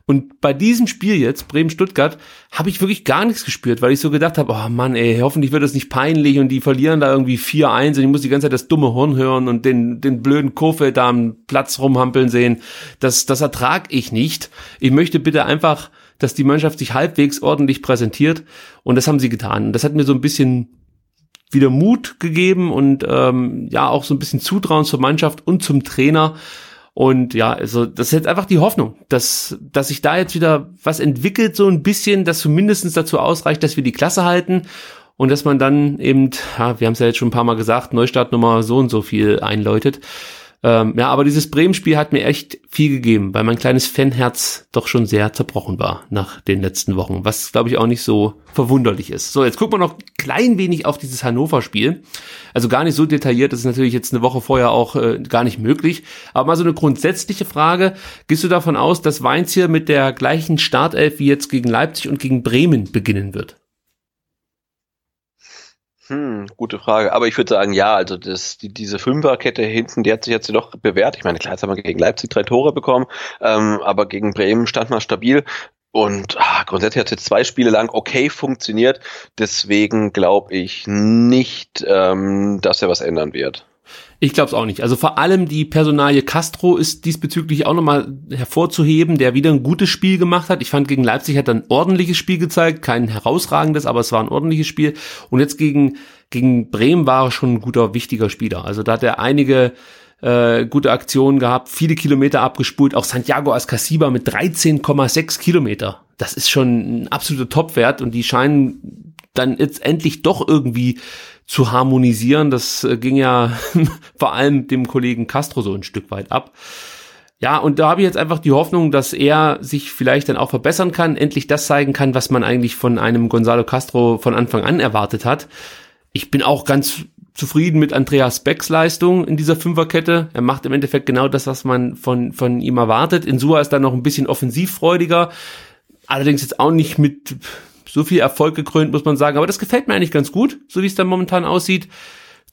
Und bei diesem Spiel jetzt, Bremen-Stuttgart, habe ich wirklich gar nichts gespürt, weil ich so gedacht habe, oh Mann, ey, hoffentlich wird das nicht peinlich und die verlieren da irgendwie 4-1 und ich muss die ganze Zeit das dumme Horn hören und den, den blöden Kofeld da am Platz rumhampeln sehen. Das, das ertrag ich nicht. Ich möchte bitte einfach, dass die Mannschaft sich halbwegs ordentlich präsentiert und das haben sie getan. Das hat mir so ein bisschen wieder Mut gegeben und ähm, ja auch so ein bisschen Zutrauen zur Mannschaft und zum Trainer. Und ja, also das ist jetzt einfach die Hoffnung, dass, dass sich da jetzt wieder was entwickelt, so ein bisschen, das zumindestens dazu ausreicht, dass wir die Klasse halten und dass man dann eben, ja, wir haben es ja jetzt schon ein paar Mal gesagt, Neustartnummer so und so viel einläutet. Ähm, ja, aber dieses Bremen-Spiel hat mir echt viel gegeben, weil mein kleines Fanherz doch schon sehr zerbrochen war nach den letzten Wochen, was glaube ich auch nicht so verwunderlich ist. So, jetzt gucken wir noch klein wenig auf dieses Hannover-Spiel. Also gar nicht so detailliert, das ist natürlich jetzt eine Woche vorher auch äh, gar nicht möglich. Aber mal so eine grundsätzliche Frage. Gehst du davon aus, dass Weinz hier mit der gleichen Startelf wie jetzt gegen Leipzig und gegen Bremen beginnen wird? Hm, gute Frage. Aber ich würde sagen, ja, also das, die, diese Fünferkette hinten, die hat sich jetzt doch bewährt. Ich meine, klar, jetzt haben wir gegen Leipzig drei Tore bekommen, ähm, aber gegen Bremen stand man stabil. Und ah, grundsätzlich hat es jetzt zwei Spiele lang okay funktioniert. Deswegen glaube ich nicht, ähm, dass er was ändern wird. Ich glaube es auch nicht. Also vor allem die Personalie Castro ist diesbezüglich auch nochmal hervorzuheben, der wieder ein gutes Spiel gemacht hat. Ich fand gegen Leipzig hat er ein ordentliches Spiel gezeigt, kein herausragendes, aber es war ein ordentliches Spiel. Und jetzt gegen, gegen Bremen war er schon ein guter, wichtiger Spieler. Also da hat er einige äh, gute Aktionen gehabt, viele Kilometer abgespult, auch Santiago Ascasiba mit 13,6 Kilometer. Das ist schon ein absoluter Topwert und die scheinen dann jetzt endlich doch irgendwie zu harmonisieren. Das äh, ging ja *laughs* vor allem dem Kollegen Castro so ein Stück weit ab. Ja, und da habe ich jetzt einfach die Hoffnung, dass er sich vielleicht dann auch verbessern kann, endlich das zeigen kann, was man eigentlich von einem Gonzalo Castro von Anfang an erwartet hat. Ich bin auch ganz zufrieden mit Andreas Becks Leistung in dieser Fünferkette. Er macht im Endeffekt genau das, was man von, von ihm erwartet. Insua ist dann noch ein bisschen offensivfreudiger. Allerdings jetzt auch nicht mit so viel Erfolg gekrönt, muss man sagen. Aber das gefällt mir eigentlich ganz gut, so wie es da momentan aussieht.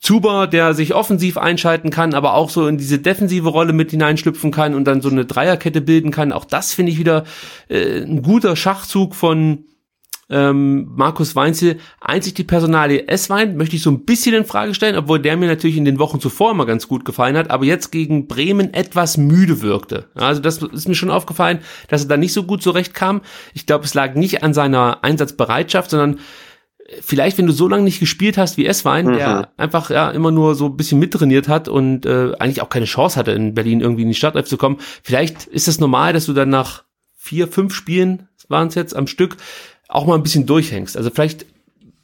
Zuber, der sich offensiv einschalten kann, aber auch so in diese defensive Rolle mit hineinschlüpfen kann und dann so eine Dreierkette bilden kann. Auch das finde ich wieder äh, ein guter Schachzug von ähm, Markus Weinzel. Einzig die Personalie S-Wein möchte ich so ein bisschen in Frage stellen, obwohl der mir natürlich in den Wochen zuvor immer ganz gut gefallen hat, aber jetzt gegen Bremen etwas müde wirkte. Also das ist mir schon aufgefallen, dass er da nicht so gut zurechtkam. Ich glaube, es lag nicht an seiner Einsatzbereitschaft, sondern vielleicht, wenn du so lange nicht gespielt hast wie S-Wein, mhm. der einfach ja immer nur so ein bisschen mittrainiert hat und äh, eigentlich auch keine Chance hatte, in Berlin irgendwie in die Startelf zu kommen, vielleicht ist es normal, dass du dann nach vier, fünf Spielen, waren es jetzt am Stück, auch mal ein bisschen durchhängst. Also vielleicht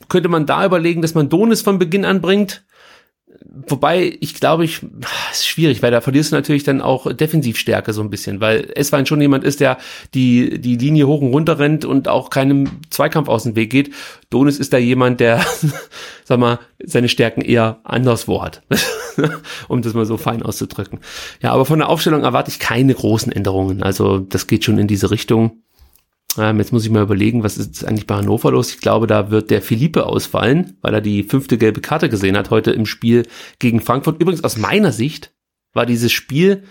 könnte man da überlegen, dass man Donis von Beginn an bringt. Wobei, ich glaube, ich, ist schwierig, weil da verlierst du natürlich dann auch Defensivstärke so ein bisschen, weil Eswein schon jemand ist, der die, die Linie hoch und runter rennt und auch keinem Zweikampf aus dem Weg geht. Donis ist da jemand, der, *laughs* sag mal, seine Stärken eher anderswo hat. *laughs* um das mal so fein auszudrücken. Ja, aber von der Aufstellung erwarte ich keine großen Änderungen. Also, das geht schon in diese Richtung. Ähm, jetzt muss ich mal überlegen, was ist eigentlich bei Hannover los? Ich glaube, da wird der Philippe ausfallen, weil er die fünfte gelbe Karte gesehen hat heute im Spiel gegen Frankfurt. Übrigens aus meiner Sicht war dieses Spiel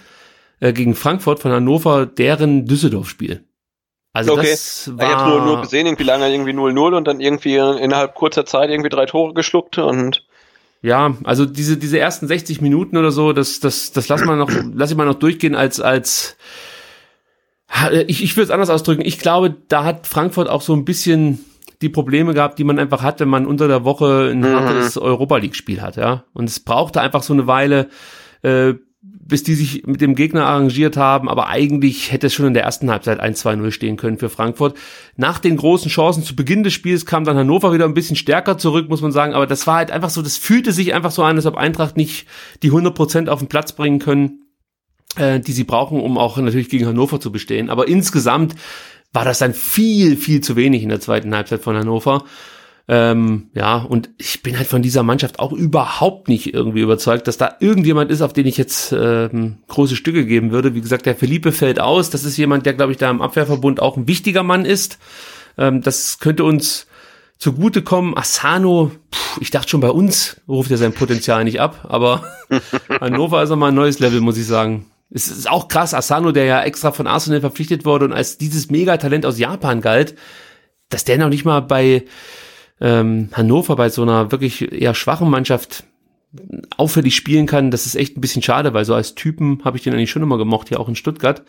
äh, gegen Frankfurt von Hannover deren Düsseldorf-Spiel. Also okay. das war... Ich habe nur, nur gesehen, irgendwie lange irgendwie 0-0 und dann irgendwie innerhalb kurzer Zeit irgendwie drei Tore geschluckt und ja, also diese diese ersten 60 Minuten oder so, das das das lass mal noch lass ich mal noch durchgehen als als ich, ich würde es anders ausdrücken. Ich glaube, da hat Frankfurt auch so ein bisschen die Probleme gehabt, die man einfach hat, wenn man unter der Woche ein mhm. hartes Europa League-Spiel hat, ja. Und es brauchte einfach so eine Weile, äh, bis die sich mit dem Gegner arrangiert haben, aber eigentlich hätte es schon in der ersten Halbzeit 1-2-0 stehen können für Frankfurt. Nach den großen Chancen zu Beginn des Spiels kam dann Hannover wieder ein bisschen stärker zurück, muss man sagen, aber das war halt einfach so, das fühlte sich einfach so an, als ob Eintracht nicht die 100% auf den Platz bringen können äh, die sie brauchen, um auch natürlich gegen Hannover zu bestehen. Aber insgesamt war das dann viel, viel zu wenig in der zweiten Halbzeit von Hannover. Ähm, ja, und ich bin halt von dieser Mannschaft auch überhaupt nicht irgendwie überzeugt, dass da irgendjemand ist, auf den ich jetzt ähm, große Stücke geben würde. Wie gesagt, der Felipe fällt aus. Das ist jemand, der, glaube ich, da im Abwehrverbund auch ein wichtiger Mann ist. Ähm, das könnte uns zugutekommen. Asano, pff, ich dachte schon bei uns ruft er sein Potenzial nicht ab, aber *laughs* Hannover ist nochmal ein neues Level, muss ich sagen. Es ist auch krass, Asano, der ja extra von Arsenal verpflichtet wurde und als dieses Megatalent aus Japan galt, dass der noch nicht mal bei ähm, Hannover, bei so einer wirklich eher schwachen Mannschaft auffällig spielen kann, das ist echt ein bisschen schade, weil so als Typen habe ich den eigentlich schon immer gemocht, hier auch in Stuttgart.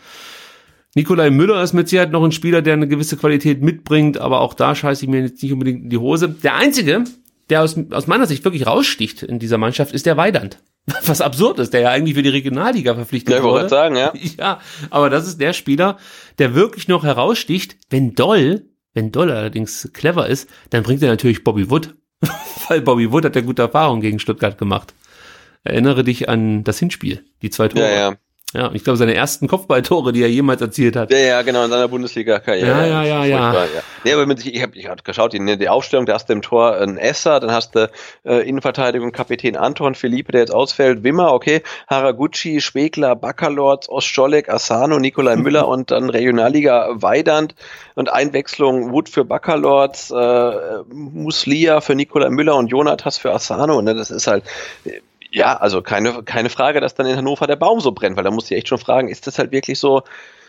Nikolai Müller ist mit Sicherheit noch ein Spieler, der eine gewisse Qualität mitbringt, aber auch da scheiße ich mir jetzt nicht unbedingt in die Hose. Der einzige, der aus, aus meiner Sicht wirklich raussticht in dieser Mannschaft, ist der Weidand. *laughs* Was absurd ist, der ja eigentlich für die Regionalliga verpflichtet ja, wurde. sagen, ja. *laughs* Ja, aber das ist der Spieler, der wirklich noch heraussticht. Wenn Doll, wenn Doll allerdings clever ist, dann bringt er natürlich Bobby Wood. *laughs* Weil Bobby Wood hat ja gute Erfahrungen gegen Stuttgart gemacht. Erinnere dich an das Hinspiel, die zwei Tore. Ja, ja. Ja, ich glaube, seine ersten Kopfballtore, die er jemals erzielt hat. Ja, ja, genau, in seiner Bundesliga-Karriere. Ja, ja, ja, ja. ja. Nee, aber mit, ich habe ich hab geschaut, die, die Aufstellung, da hast du im Tor einen Esser, dann hast du äh, Innenverteidigung Kapitän Anton, Felipe, der jetzt ausfällt, Wimmer, okay, Haraguchi, Spegler, Baccalords, Ostscholek, Asano, Nikolai Müller und dann Regionalliga Weidand und Einwechslung Wood für Baccalords, äh, Muslia für Nikolai Müller und Jonathas für Asano. Ne, das ist halt ja, also keine, keine Frage, dass dann in Hannover der Baum so brennt, weil da musst du echt schon fragen, ist das halt wirklich so,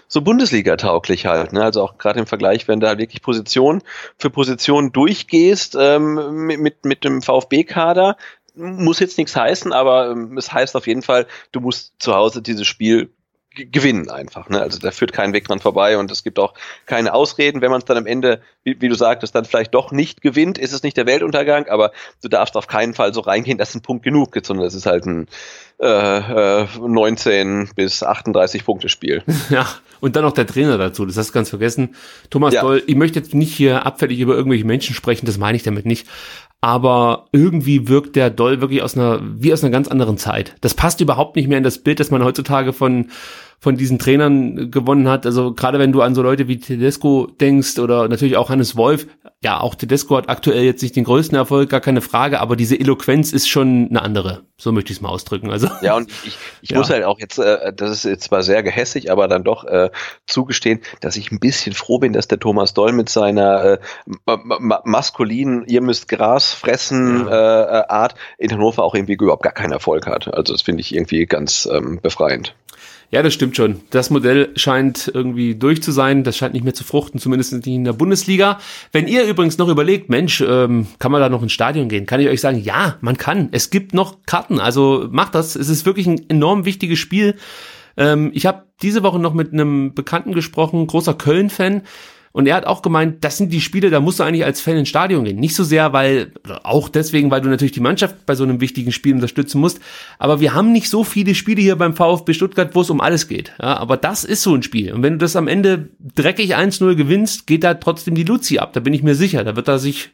so Bundesliga-tauglich halt. Ne? Also auch gerade im Vergleich, wenn du halt wirklich Position für Position durchgehst ähm, mit, mit dem VfB-Kader, muss jetzt nichts heißen, aber ähm, es heißt auf jeden Fall, du musst zu Hause dieses Spiel gewinnen einfach. Ne? Also da führt kein Weg dran vorbei und es gibt auch keine Ausreden. Wenn man es dann am Ende, wie, wie, du sagtest, dann vielleicht doch nicht gewinnt, ist es nicht der Weltuntergang, aber du darfst auf keinen Fall so reingehen, dass ein Punkt genug gibt, sondern es ist halt ein äh, äh, 19 bis 38 Punkte Spiel. *laughs* Ja, und dann noch der Trainer dazu, das hast du ganz vergessen. Thomas ja. Doll, ich möchte jetzt nicht hier abfällig über irgendwelche Menschen sprechen, das meine ich damit nicht aber irgendwie wirkt der Doll wirklich aus einer, wie aus einer ganz anderen Zeit. Das passt überhaupt nicht mehr in das Bild, das man heutzutage von, von diesen Trainern gewonnen hat. Also gerade wenn du an so Leute wie Tedesco denkst oder natürlich auch Hannes Wolf, ja, auch Tedesco hat aktuell jetzt nicht den größten Erfolg, gar keine Frage, aber diese Eloquenz ist schon eine andere. So möchte ich es mal ausdrücken. Also ja, und ich, ich *laughs* ja. muss halt auch jetzt, äh, das ist jetzt zwar sehr gehässig, aber dann doch äh, zugestehen, dass ich ein bisschen froh bin, dass der Thomas Doll mit seiner äh, ma maskulinen, ihr müsst Gras fressen ja. äh, Art in Hannover auch irgendwie überhaupt gar keinen Erfolg hat. Also das finde ich irgendwie ganz ähm, befreiend. Ja, das stimmt schon. Das Modell scheint irgendwie durch zu sein. Das scheint nicht mehr zu fruchten, zumindest nicht in der Bundesliga. Wenn ihr übrigens noch überlegt, Mensch, ähm, kann man da noch ins Stadion gehen, kann ich euch sagen, ja, man kann. Es gibt noch Karten. Also macht das. Es ist wirklich ein enorm wichtiges Spiel. Ähm, ich habe diese Woche noch mit einem Bekannten gesprochen, großer Köln-Fan. Und er hat auch gemeint, das sind die Spiele, da musst du eigentlich als Fan ins Stadion gehen. Nicht so sehr, weil, auch deswegen, weil du natürlich die Mannschaft bei so einem wichtigen Spiel unterstützen musst. Aber wir haben nicht so viele Spiele hier beim VfB Stuttgart, wo es um alles geht. Ja, aber das ist so ein Spiel. Und wenn du das am Ende dreckig 1-0 gewinnst, geht da trotzdem die Luzi ab. Da bin ich mir sicher. Da wird er sich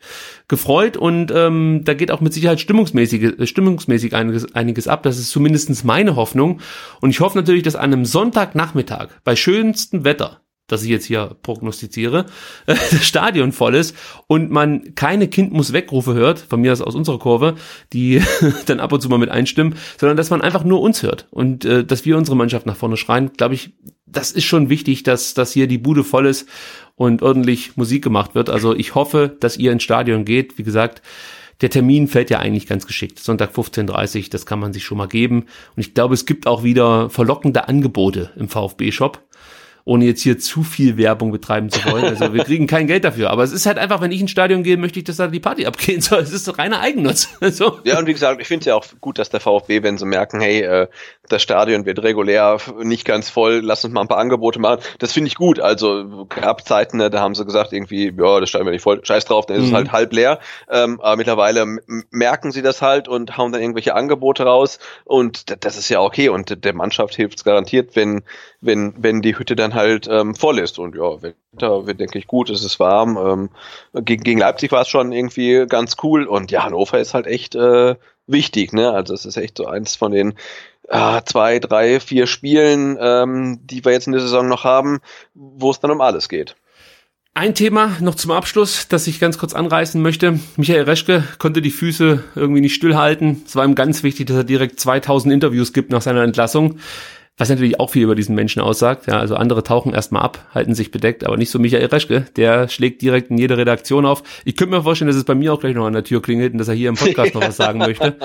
gefreut und ähm, da geht auch mit Sicherheit stimmungsmäßig, stimmungsmäßig einiges, einiges ab. Das ist zumindestens meine Hoffnung. Und ich hoffe natürlich, dass an einem Sonntagnachmittag bei schönstem Wetter das ich jetzt hier prognostiziere, *laughs* das Stadion voll ist und man keine Kind muss wegrufe hört, von mir aus aus unserer Kurve, die *laughs* dann ab und zu mal mit einstimmen, sondern dass man einfach nur uns hört und äh, dass wir unsere Mannschaft nach vorne schreien, glaube ich, das ist schon wichtig, dass, dass hier die Bude voll ist und ordentlich Musik gemacht wird. Also ich hoffe, dass ihr ins Stadion geht. Wie gesagt, der Termin fällt ja eigentlich ganz geschickt. Sonntag 15.30 das kann man sich schon mal geben. Und ich glaube, es gibt auch wieder verlockende Angebote im VfB-Shop ohne jetzt hier zu viel Werbung betreiben zu wollen. Also wir kriegen kein Geld dafür. Aber es ist halt einfach, wenn ich ins Stadion gehe, möchte ich, dass da die Party abgehen soll. Es ist doch reiner Eigennutz. *laughs* so. Ja, und wie gesagt, ich finde es ja auch gut, dass der VfB, wenn sie merken, hey, äh, das Stadion wird regulär nicht ganz voll, lass uns mal ein paar Angebote machen. Das finde ich gut. Also gab Zeiten, ne, da haben sie gesagt, irgendwie, ja, das Stadion wird nicht voll, scheiß drauf, dann ist mhm. es halt halb leer. Ähm, aber mittlerweile merken sie das halt und hauen dann irgendwelche Angebote raus. Und das ist ja okay. Und der Mannschaft hilft es garantiert, wenn, wenn, wenn die Hütte dann halt ähm, voll ist. Und ja, Wetter wird, denke ich, gut, es ist warm. Ähm, gegen, gegen Leipzig war es schon irgendwie ganz cool. Und ja, Hannover ist halt echt äh, wichtig, ne? Also es ist echt so eins von den äh, zwei, drei, vier Spielen, ähm, die wir jetzt in der Saison noch haben, wo es dann um alles geht. Ein Thema noch zum Abschluss, das ich ganz kurz anreißen möchte. Michael Reschke konnte die Füße irgendwie nicht stillhalten. Es war ihm ganz wichtig, dass er direkt 2000 Interviews gibt nach seiner Entlassung. Was natürlich auch viel über diesen Menschen aussagt. Ja, also andere tauchen erstmal ab, halten sich bedeckt, aber nicht so Michael Reschke. Der schlägt direkt in jede Redaktion auf. Ich könnte mir vorstellen, dass es bei mir auch gleich noch an der Tür klingelt und dass er hier im Podcast noch was sagen *laughs* möchte.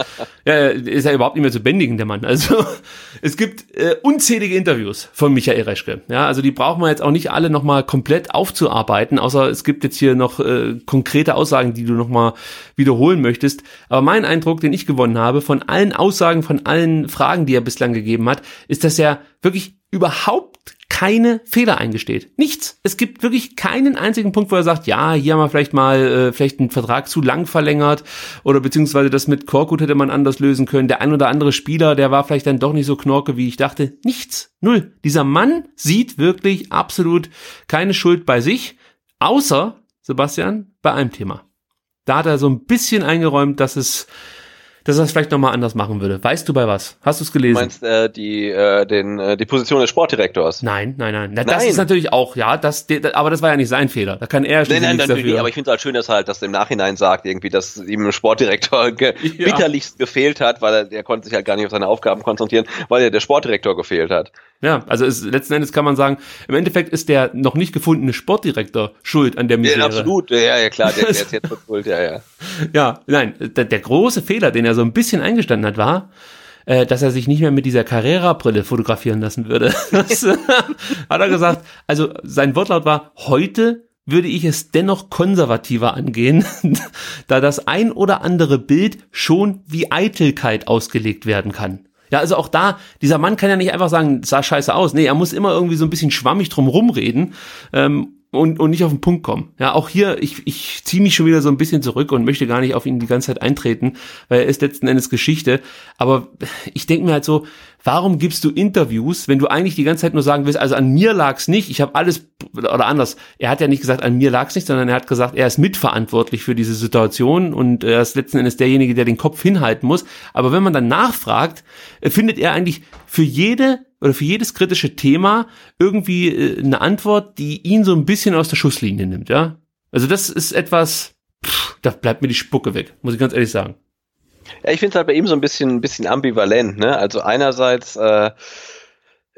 Ja, ist ja überhaupt nicht mehr zu bändigen, der Mann. Also *laughs* es gibt äh, unzählige Interviews von Michael Reschke. Ja, also die brauchen wir jetzt auch nicht alle nochmal komplett aufzuarbeiten, außer es gibt jetzt hier noch äh, konkrete Aussagen, die du nochmal wiederholen möchtest. Aber mein Eindruck, den ich gewonnen habe, von allen Aussagen, von allen Fragen, die er bislang gegeben hat, ist, dass er der wirklich überhaupt keine Fehler eingesteht. Nichts. Es gibt wirklich keinen einzigen Punkt, wo er sagt, ja, hier haben wir vielleicht mal äh, vielleicht einen Vertrag zu lang verlängert oder beziehungsweise das mit Korkut hätte man anders lösen können. Der ein oder andere Spieler, der war vielleicht dann doch nicht so knorke, wie ich dachte. Nichts. Null. Dieser Mann sieht wirklich absolut keine Schuld bei sich, außer, Sebastian, bei einem Thema. Da hat er so ein bisschen eingeräumt, dass es dass er es vielleicht nochmal anders machen würde. Weißt du bei was? Hast du es gelesen? Du meinst äh, die, äh, den, äh, die Position des Sportdirektors? Nein, nein, nein. Na, das nein. ist natürlich auch, ja, das, aber das war ja nicht sein Fehler. Da kann er Nein, nein, natürlich nicht, aber ich finde es halt schön, dass er halt das im Nachhinein sagt, irgendwie, dass ihm ein Sportdirektor *laughs* ge ja. bitterlichst gefehlt hat, weil er, er konnte sich halt gar nicht auf seine Aufgaben konzentrieren, weil er der Sportdirektor gefehlt hat. Ja, also es, letzten Endes kann man sagen, im Endeffekt ist der noch nicht gefundene Sportdirektor schuld an der Misere. Ja, absolut, ja, ja, klar, der, der ist jetzt *laughs* schuld, ja, ja. Ja, nein, der, der große Fehler, den er so ein bisschen eingestanden hat, war, äh, dass er sich nicht mehr mit dieser Carrera-Brille fotografieren lassen würde. *laughs* Das, hat er gesagt. Also sein Wortlaut war, heute würde ich es dennoch konservativer angehen, *laughs* da das ein oder andere Bild schon wie Eitelkeit ausgelegt werden kann. Ja, also auch da, dieser Mann kann ja nicht einfach sagen, sah scheiße aus. Nee, er muss immer irgendwie so ein bisschen schwammig drum rumreden. Ähm, und, und nicht auf den Punkt kommen. Ja, auch hier, ich, ich ziehe mich schon wieder so ein bisschen zurück und möchte gar nicht auf ihn die ganze Zeit eintreten, weil er ist letzten Endes Geschichte. Aber ich denke mir halt so, warum gibst du Interviews, wenn du eigentlich die ganze Zeit nur sagen willst, also an mir lag's nicht, ich habe alles, oder anders, er hat ja nicht gesagt, an mir lag's nicht, sondern er hat gesagt, er ist mitverantwortlich für diese Situation und er ist letzten Endes derjenige, der den Kopf hinhalten muss. Aber wenn man dann nachfragt, findet er eigentlich für jede oder für jedes kritische Thema irgendwie äh, eine Antwort, die ihn so ein bisschen aus der Schusslinie nimmt, ja. Also das ist etwas, pff, da bleibt mir die Spucke weg, muss ich ganz ehrlich sagen. Ja, ich finde es halt bei ihm so ein bisschen, ein bisschen ambivalent, ne? Also einerseits äh,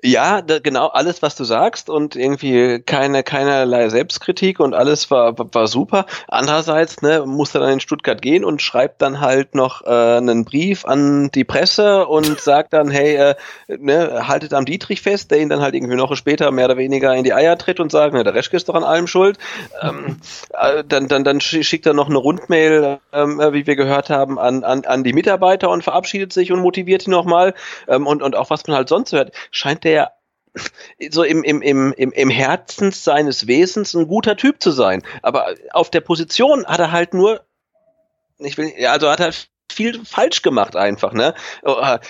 ja, da, genau alles, was du sagst und irgendwie keine keinerlei Selbstkritik und alles war war super. Andererseits ne, muss er dann in Stuttgart gehen und schreibt dann halt noch äh, einen Brief an die Presse und *laughs* sagt dann, hey, äh, ne, haltet am Dietrich fest, der ihn dann halt irgendwie noch später mehr oder weniger in die Eier tritt und sagt, ne, der Reschke ist doch an allem schuld. Ähm, *laughs* äh, dann dann dann schickt er noch eine Rundmail, ähm, wie wir gehört haben, an an an die Mitarbeiter und verabschiedet sich und motiviert ihn nochmal ähm, und und auch was man halt sonst hört, scheint der so im, im, im, im, im Herzen seines Wesens ein guter Typ zu sein. Aber auf der Position hat er halt nur, ich will, also hat er viel falsch gemacht einfach, ne?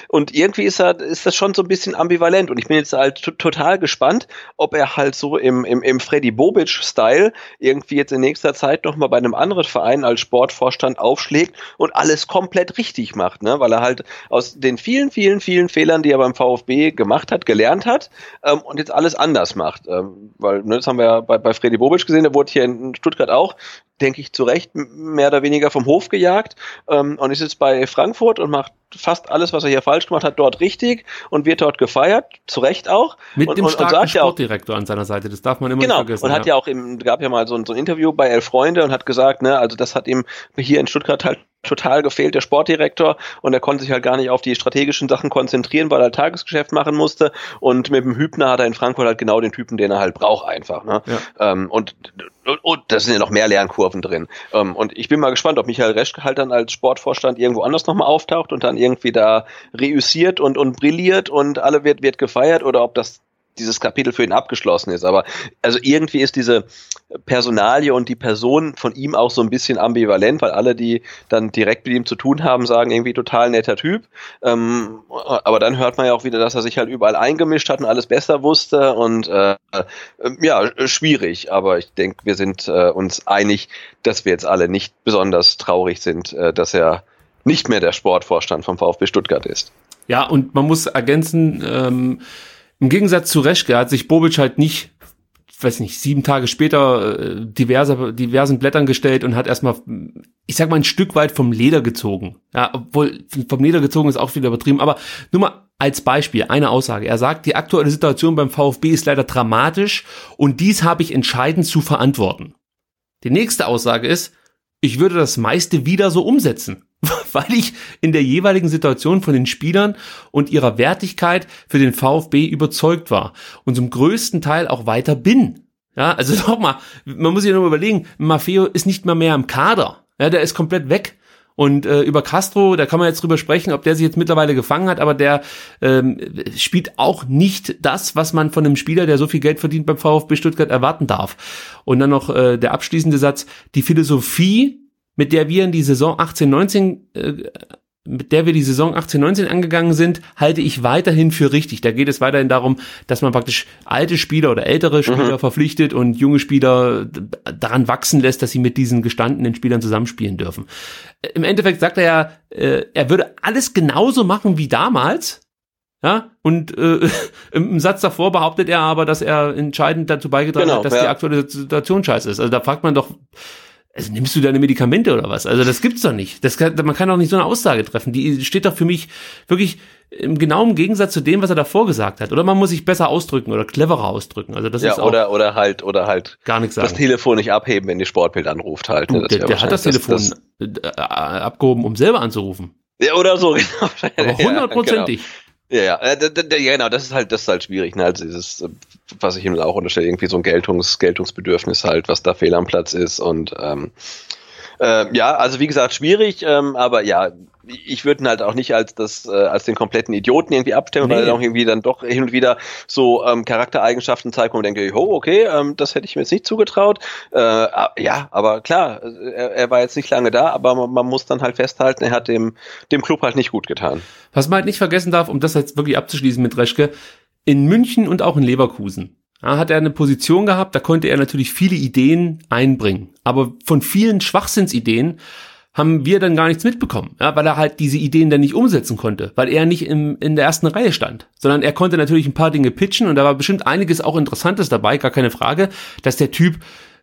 Und irgendwie ist er, ist das schon so ein bisschen ambivalent und ich bin jetzt halt total gespannt, ob er halt so im, im, im Freddy Bobic-Style irgendwie jetzt in nächster Zeit nochmal bei einem anderen Verein als Sportvorstand aufschlägt und alles komplett richtig macht, ne? Weil er halt aus den vielen, vielen, vielen Fehlern, die er beim VfB gemacht hat, gelernt hat ähm, und jetzt alles anders macht. Ähm, weil, ne, das haben wir ja bei, bei Freddy Bobic gesehen, der wurde hier in Stuttgart auch denke ich, zu Recht mehr oder weniger vom Hof gejagt ähm, und ist jetzt bei Frankfurt und macht fast alles, was er hier falsch gemacht hat, dort richtig und wird dort gefeiert, zu Recht auch. Mit und, dem und, starken und Sportdirektor ja an seiner Seite, das darf man immer genau, nicht vergessen. Und hat ja, auch im, gab ja mal so ein, so ein Interview bei Elf Freunde und hat gesagt, ne, also das hat ihm hier in Stuttgart halt total gefehlt, der Sportdirektor, und er konnte sich halt gar nicht auf die strategischen Sachen konzentrieren, weil er Tagesgeschäft machen musste. Und mit dem Hübner hat er in Frankfurt halt genau den Typen, den er halt braucht, einfach. Ne? Ja. Ähm, und, und, und da sind ja noch mehr Lernkurven drin. Ähm, und ich bin mal gespannt, ob Michael Reschke halt dann als Sportvorstand irgendwo anders nochmal auftaucht und dann irgendwie da reüssiert und, und brilliert und alle wird, wird gefeiert oder ob das dieses Kapitel für ihn abgeschlossen ist. Aber also irgendwie ist diese Personalie und die Person von ihm auch so ein bisschen ambivalent, weil alle, die dann direkt mit ihm zu tun haben, sagen irgendwie total netter Typ. Ähm, aber dann hört man ja auch wieder, dass er sich halt überall eingemischt hat und alles besser wusste und äh, ja, schwierig. Aber ich denke, wir sind äh, uns einig, dass wir jetzt alle nicht besonders traurig sind, äh, dass er nicht mehr der Sportvorstand vom VfB Stuttgart ist. Ja, und man muss ergänzen, ähm, im Gegensatz zu Reschke hat sich Bobic halt nicht, weiß nicht, sieben Tage später äh, diverse, diversen Blättern gestellt und hat erstmal, ich sag mal, ein Stück weit vom Leder gezogen. Ja, obwohl vom Leder gezogen ist auch wieder übertrieben, aber nur mal als Beispiel, eine Aussage. Er sagt, die aktuelle Situation beim VfB ist leider dramatisch und dies habe ich entscheidend zu verantworten. Die nächste Aussage ist, ich würde das meiste wieder so umsetzen. *laughs* weil ich in der jeweiligen Situation von den Spielern und ihrer Wertigkeit für den VfB überzeugt war und zum größten Teil auch weiter bin. Ja, also *laughs* nochmal, man muss sich nur überlegen, Maffeo ist nicht mehr mehr im Kader. Ja, der ist komplett weg. Und äh, über Castro, da kann man jetzt drüber sprechen, ob der sich jetzt mittlerweile gefangen hat, aber der ähm, spielt auch nicht das, was man von einem Spieler, der so viel Geld verdient beim VfB Stuttgart, erwarten darf. Und dann noch äh, der abschließende Satz, die Philosophie mit der wir in die Saison 18-19 äh, mit der wir die Saison 18-19 angegangen sind, halte ich weiterhin für richtig. Da geht es weiterhin darum, dass man praktisch alte Spieler oder ältere Spieler mhm. verpflichtet und junge Spieler daran wachsen lässt, dass sie mit diesen gestandenen Spielern zusammenspielen dürfen. Im Endeffekt sagt er ja, äh, er würde alles genauso machen wie damals. Ja, und äh, *laughs* im Satz davor behauptet er aber, dass er entscheidend dazu beigetragen genau, hat, dass ja. die aktuelle Situation scheiße ist. Also da fragt man doch, also nimmst du deine Medikamente oder was? Also das gibt's doch nicht. Das kann, man kann doch nicht so eine Aussage treffen. Die steht doch für mich wirklich im genauen Gegensatz zu dem, was er davor gesagt hat. Oder man muss sich besser ausdrücken oder cleverer ausdrücken. Also das ja, ist auch oder oder halt oder halt gar nichts sagen. das Telefon nicht abheben, wenn die Sportbild anruft halt. Ne? Der, der hat das Telefon das, das, äh, abgehoben, um selber anzurufen. Ja, oder so, *laughs* genau. Aber hundertprozentig. Ja, genau. Ja, ja, äh, ja, genau, das ist halt, das ist halt schwierig, ne? Also dieses, äh, was ich ihm auch unterstelle, irgendwie so ein Geltungs, Geltungsbedürfnis halt, was da fehl am Platz ist und ähm, äh, ja, also wie gesagt, schwierig, ähm, aber ja, ich würde ihn halt auch nicht als das äh, als den kompletten Idioten irgendwie abstempeln, nee. weil er auch irgendwie dann doch hin und wieder so ähm, Charaktereigenschaften zeigt, wo man denkt, oh, okay, ähm, das hätte ich mir jetzt nicht zugetraut. Äh, ja, aber klar, er, er war jetzt nicht lange da, aber man, man, muss dann halt festhalten, er hat dem dem Club halt nicht gut getan. Was man halt nicht vergessen darf, um das jetzt wirklich abzuschließen mit Reschke, in München und auch in Leverkusen. Ja, hat er eine Position gehabt, da konnte er natürlich viele Ideen einbringen. Aber von vielen Schwachsinnsideen haben wir dann gar nichts mitbekommen, ja, weil er halt diese Ideen dann nicht umsetzen konnte, weil er nicht im, in der ersten Reihe stand, sondern er konnte natürlich ein paar Dinge pitchen und da war bestimmt einiges auch Interessantes dabei, gar keine Frage, dass der Typ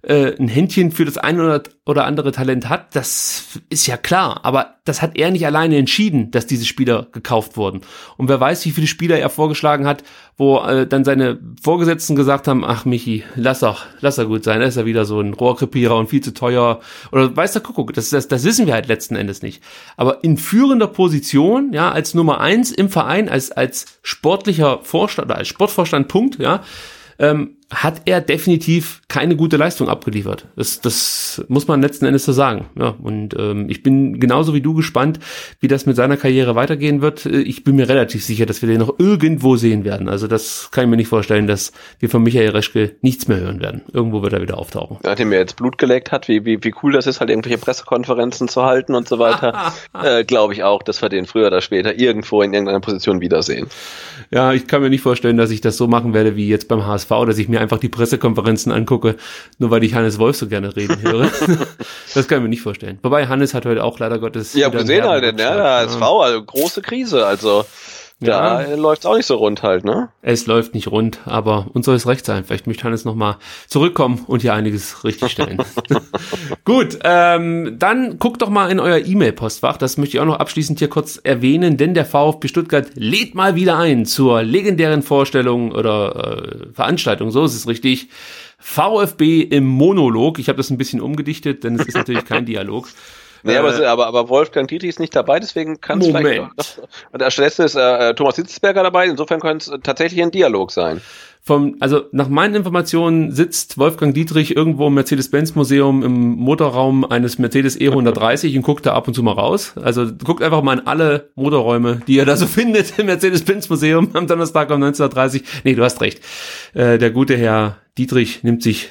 äh, ein Händchen für das ein oder, andere Talent hat, das ist ja klar. Aber das hat er nicht alleine entschieden, dass diese Spieler gekauft wurden. Und wer weiß, wie viele Spieler er vorgeschlagen hat, wo äh, dann seine Vorgesetzten gesagt haben, ach Michi, lass doch, lass er gut sein, er ist ja wieder so ein Rohrkrepierer und viel zu teuer. Oder weiß der Kuckuck, das, das, das wissen wir halt letzten Endes nicht. Aber in führender Position, ja, als Nummer eins im Verein, als, als sportlicher Vorstand oder als Sportvorstand, Punkt, ja, ähm, hat er definitiv keine gute Leistung abgeliefert. Das, das muss man letzten Endes so sagen. Ja, und ähm, ich bin genauso wie du gespannt, wie das mit seiner Karriere weitergehen wird. Äh, ich bin mir relativ sicher, dass wir den noch irgendwo sehen werden. Also das kann ich mir nicht vorstellen, dass wir von Michael Reschke nichts mehr hören werden. Irgendwo wird er wieder auftauchen. Nachdem er jetzt Blut geleckt hat, wie, wie, wie cool das ist, halt irgendwelche Pressekonferenzen zu halten und so weiter, *laughs* äh, glaube ich auch, dass wir den früher oder später irgendwo in irgendeiner Position wiedersehen. Ja, ich kann mir nicht vorstellen, dass ich das so machen werde wie jetzt beim HSV, dass ich mir einfach die Pressekonferenzen angucke, nur weil ich Hannes Wolf so gerne reden höre. *laughs* das kann ich mir nicht vorstellen. Wobei Hannes hat heute auch leider Gottes. Ja, gesehen halt, ne, der HSV, also große Krise, also. Da ja. läuft's auch nicht so rund halt, ne? Es läuft nicht rund, aber uns soll es recht sein. Vielleicht möchte Hannes nochmal zurückkommen und hier einiges richtigstellen. *laughs* Gut, ähm, dann guckt doch mal in euer E-Mail-Postfach. Das möchte ich auch noch abschließend hier kurz erwähnen, denn der VfB Stuttgart lädt mal wieder ein zur legendären Vorstellung oder äh, Veranstaltung, so ist es richtig. VfB im Monolog. Ich habe das ein bisschen umgedichtet, denn es ist natürlich kein *laughs* Dialog. Nee, äh, aber, aber, aber Wolfgang Dietrich ist nicht dabei, deswegen kann es vielleicht. Und der Stelle ist äh, Thomas Hitzelsberger dabei, insofern könnte es tatsächlich ein Dialog sein. Vom, also nach meinen Informationen sitzt Wolfgang Dietrich irgendwo im Mercedes-Benz-Museum im Motorraum eines Mercedes E130 und guckt da ab und zu mal raus. Also guckt einfach mal in alle Motorräume, die ihr da so *laughs* findet im Mercedes-Benz-Museum am Donnerstag um 19.30 Nee, du hast recht. Äh, der gute Herr Dietrich nimmt sich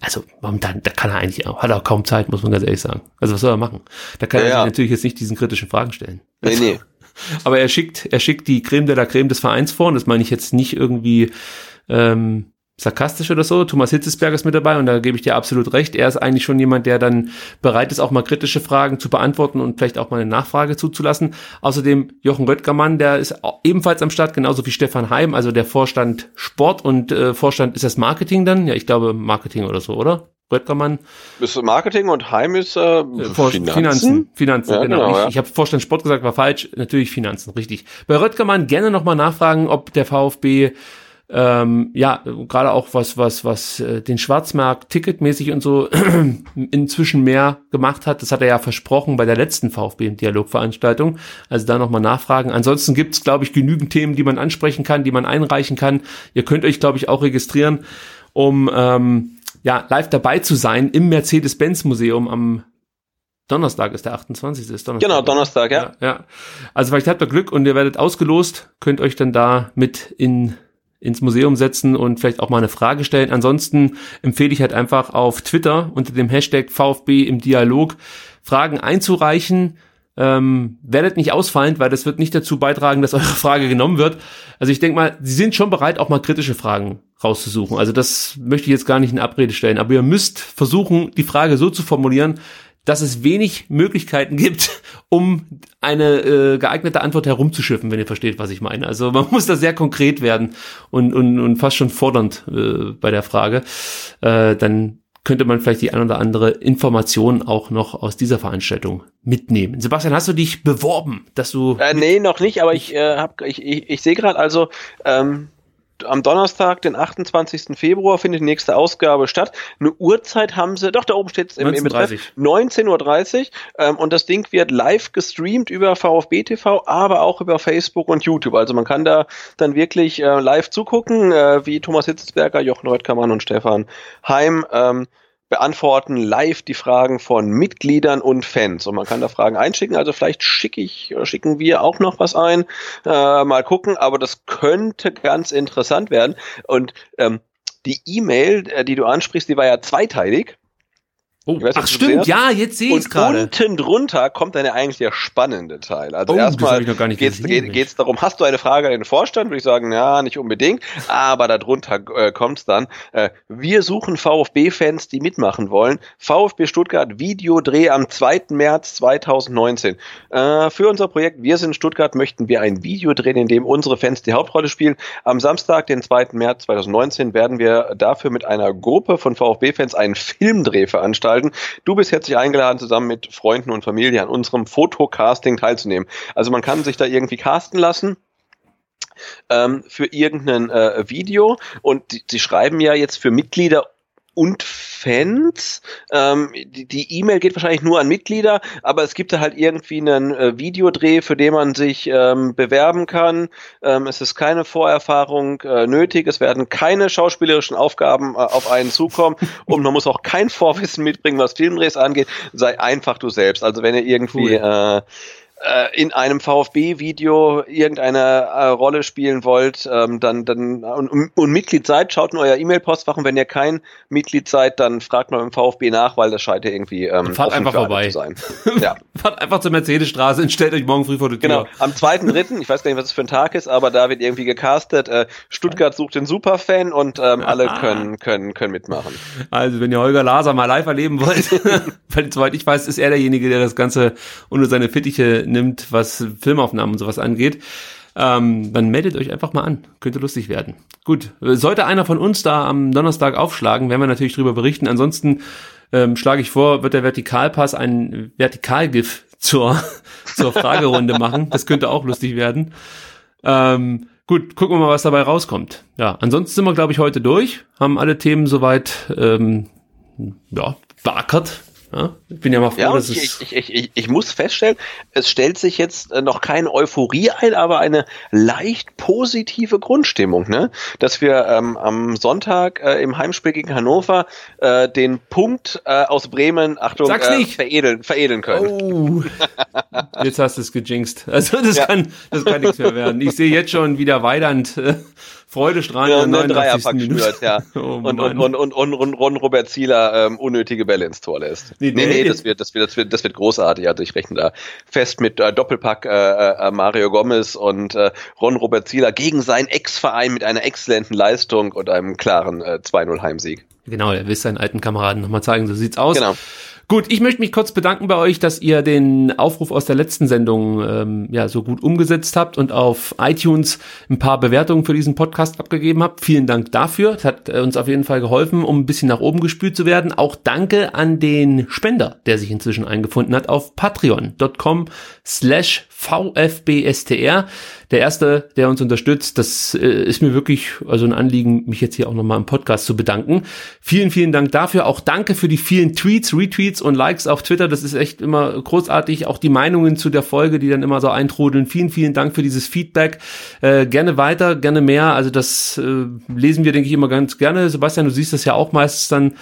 also momentan, da kann er eigentlich auch, hat er auch kaum Zeit, muss man ganz ehrlich sagen. Also was soll er machen? Da kann ja, er ja. natürlich jetzt nicht diesen kritischen Fragen stellen. Nee, nee. *laughs* Aber er schickt, er schickt die Creme de la Creme des Vereins vor und das meine ich jetzt nicht irgendwie ähm, sarkastisch oder so. Thomas Hitzesberger ist mit dabei und da gebe ich dir absolut recht. Er ist eigentlich schon jemand, der dann bereit ist, auch mal kritische Fragen zu beantworten und vielleicht auch mal eine Nachfrage zuzulassen. Außerdem Jochen Röttgermann, der ist ebenfalls am Start, genauso wie Stefan Heim, also der Vorstand Sport und äh, Vorstand ist das Marketing dann? Ja, ich glaube Marketing oder so, oder? Röttgermann. Ist Marketing und Heim ist äh, Finanzen. Finanzen, Finanzen ja, genau. genau. Ich, ja. ich habe Vorstand Sport gesagt, war falsch. Natürlich Finanzen, richtig. Bei Röttgermann gerne nochmal nachfragen, ob der VfB ähm, ja, gerade auch was, was, was äh, den Schwarzmarkt ticketmäßig und so *clears throat* inzwischen mehr gemacht hat. Das hat er ja versprochen bei der letzten VfB im Dialogveranstaltung. Also da nochmal nachfragen. Ansonsten gibt's, glaube ich, genügend Themen, die man ansprechen kann, die man einreichen kann. Ihr könnt euch, glaube ich, auch registrieren, um ähm, ja, live dabei zu sein im Mercedes-Benz-Museum am Donnerstag ist der 28. Ist Donnerstag. Genau, Donnerstag, ja. ja. ja. Also vielleicht habt ihr Glück und ihr werdet ausgelost, könnt euch dann da mit in ins Museum setzen und vielleicht auch mal eine Frage stellen. Ansonsten empfehle ich halt einfach auf Twitter unter dem Hashtag VfB im Dialog Fragen einzureichen. Ähm, werdet nicht ausfallend, weil das wird nicht dazu beitragen, dass eure Frage genommen wird. Also ich denke mal, sie sind schon bereit, auch mal kritische Fragen rauszusuchen. Also das möchte ich jetzt gar nicht in Abrede stellen. Aber ihr müsst versuchen, die Frage so zu formulieren, dass es wenig Möglichkeiten gibt, *laughs* um eine äh, geeignete Antwort herumzuschiffen, wenn ihr versteht, was ich meine. Also man *laughs* muss da sehr konkret werden und, und, und fast schon fordernd äh, bei der Frage. Äh, dann könnte man vielleicht die ein oder andere Information auch noch aus dieser Veranstaltung mitnehmen. Sebastian, hast du dich beworben, dass du? Äh, nee, noch nicht, aber ich äh, hab, ich, ich, ich sehe gerade also, ähm, am Donnerstag, den 28. Februar, findet die nächste Ausgabe statt. Eine Uhrzeit haben sie, doch, da oben steht es im, im Betreff, 19.30 Uhr. Ähm, und das Ding wird live gestreamt über VfB TV, aber auch über Facebook und YouTube. Also man kann da dann wirklich äh, live zugucken, äh, wie Thomas Hitzelsberger, Jochen Röttgermann und Stefan Heim ähm, beantworten live die Fragen von Mitgliedern und Fans. Und man kann da Fragen einschicken. Also vielleicht schicke ich, schicken wir auch noch was ein. Äh, mal gucken. Aber das könnte ganz interessant werden. Und ähm, die E-Mail, äh, die du ansprichst, die war ja zweiteilig. Oh, weiß, ach stimmt, ja, jetzt sehe ich es gerade. unten drunter kommt dann ja eigentlich der spannende Teil. Also oh, erstmal geht es darum, hast du eine Frage an den Vorstand? Würde ich sagen, ja, nicht unbedingt. Aber darunter äh, kommt es dann. Äh, wir suchen VfB-Fans, die mitmachen wollen. VfB Stuttgart Videodreh am 2. März 2019. Äh, für unser Projekt Wir sind Stuttgart möchten wir ein Video drehen, in dem unsere Fans die Hauptrolle spielen. Am Samstag, den 2. März 2019, werden wir dafür mit einer Gruppe von VfB-Fans einen Filmdreh veranstalten gestalten. Du bist herzlich eingeladen, zusammen mit Freunden und Familie an unserem Fotocasting teilzunehmen. Also man kann sich da irgendwie casten lassen ähm, für irgendein äh, Video und sie schreiben ja jetzt für Mitglieder und Fans. Ähm, die E-Mail geht wahrscheinlich nur an Mitglieder, aber es gibt da halt irgendwie einen äh, Videodreh, für den man sich ähm, bewerben kann. Ähm, es ist keine Vorerfahrung äh, nötig, es werden keine schauspielerischen Aufgaben äh, auf einen zukommen *laughs* und man muss auch kein Vorwissen mitbringen, was Filmdrehs angeht. Sei einfach du selbst. Also wenn ihr irgendwie cool. äh, in einem VfB-Video irgendeine äh, Rolle spielen wollt, ähm, dann, dann und, und Mitglied seid, schaut in euer E-Mail-Postfach und wenn ihr kein Mitglied seid, dann fragt mal im VfB nach, weil das scheint ja irgendwie ähm, Fahrt einfach vorbei. zu sein. *laughs* ja. Fahrt einfach zur Mercedesstraße und stellt euch morgen früh vor die Tür. Genau, am 2.3., ich weiß gar nicht, was es für ein Tag ist, aber da wird irgendwie gecastet, äh, Stuttgart sucht den Superfan und ähm, alle können, können, können mitmachen. Also, wenn ihr Holger Laser mal live erleben wollt, *laughs* weil soweit ich weiß, ist er derjenige, der das Ganze unter seine Fittiche nimmt, was Filmaufnahmen und sowas angeht, ähm, dann meldet euch einfach mal an. Könnte lustig werden. Gut, sollte einer von uns da am Donnerstag aufschlagen, werden wir natürlich drüber berichten. Ansonsten ähm, schlage ich vor, wird der Vertikalpass ein Vertikalgif zur, *laughs* zur Fragerunde machen. Das könnte auch lustig werden. Ähm, gut, gucken wir mal, was dabei rauskommt. Ja, ansonsten sind wir, glaube ich, heute durch, haben alle Themen soweit ähm, ja, beackert, ja, ich bin ja mal froh, ja, dass ich, es. Ich, ich, ich, muss feststellen, es stellt sich jetzt äh, noch keine Euphorie ein, aber eine leicht positive Grundstimmung, ne? Dass wir ähm, am Sonntag äh, im Heimspiel gegen Hannover äh, den Punkt äh, aus Bremen, Achtung, äh, veredeln, veredeln können. Oh, jetzt hast du es gejinxt. Also das ja. kann, das kann nichts mehr werden. Ich sehe jetzt schon wieder Weidand. Äh, Freudestrahl ja, in der 39. Minute. ja. *laughs* Oh, und, und, und, und, und, und Ron Robert Zieler ähm, unnötige Bälle ins Tor lässt. Nee, nee, nee, das, wird, das, wird, das, wird, das wird großartig. Also ich rechne da fest mit äh, Doppelpack äh, äh, Mario Gomez und äh, Ron Robert Zieler gegen seinen Ex-Verein mit einer exzellenten Leistung und einem klaren äh, 2-0 Heimsieg. Genau, er will seinen alten Kameraden nochmal zeigen, so sieht's aus. Genau. Gut, ich möchte mich kurz bedanken bei euch, dass ihr den Aufruf aus der letzten Sendung ähm, ja so gut umgesetzt habt und auf iTunes ein paar Bewertungen für diesen Podcast abgegeben habt. Vielen Dank dafür. Das hat äh, uns auf jeden Fall geholfen, um ein bisschen nach oben gespült zu werden. Auch danke an den Spender, der sich inzwischen eingefunden hat auf patreon.com slash VfBSTR. Der erste, der uns unterstützt, das äh, ist mir wirklich also ein Anliegen, mich jetzt hier auch nochmal im Podcast zu bedanken. Vielen, vielen Dank dafür. Auch danke für die vielen Tweets, Retweets und Likes auf Twitter. Das ist echt immer großartig. Auch die Meinungen zu der Folge, die dann immer so eintrudeln. Vielen, vielen Dank für dieses Feedback. Äh, gerne weiter, gerne mehr. Also das äh, lesen wir, denke ich, immer ganz gerne. Sebastian, du siehst das ja auch meistens dann.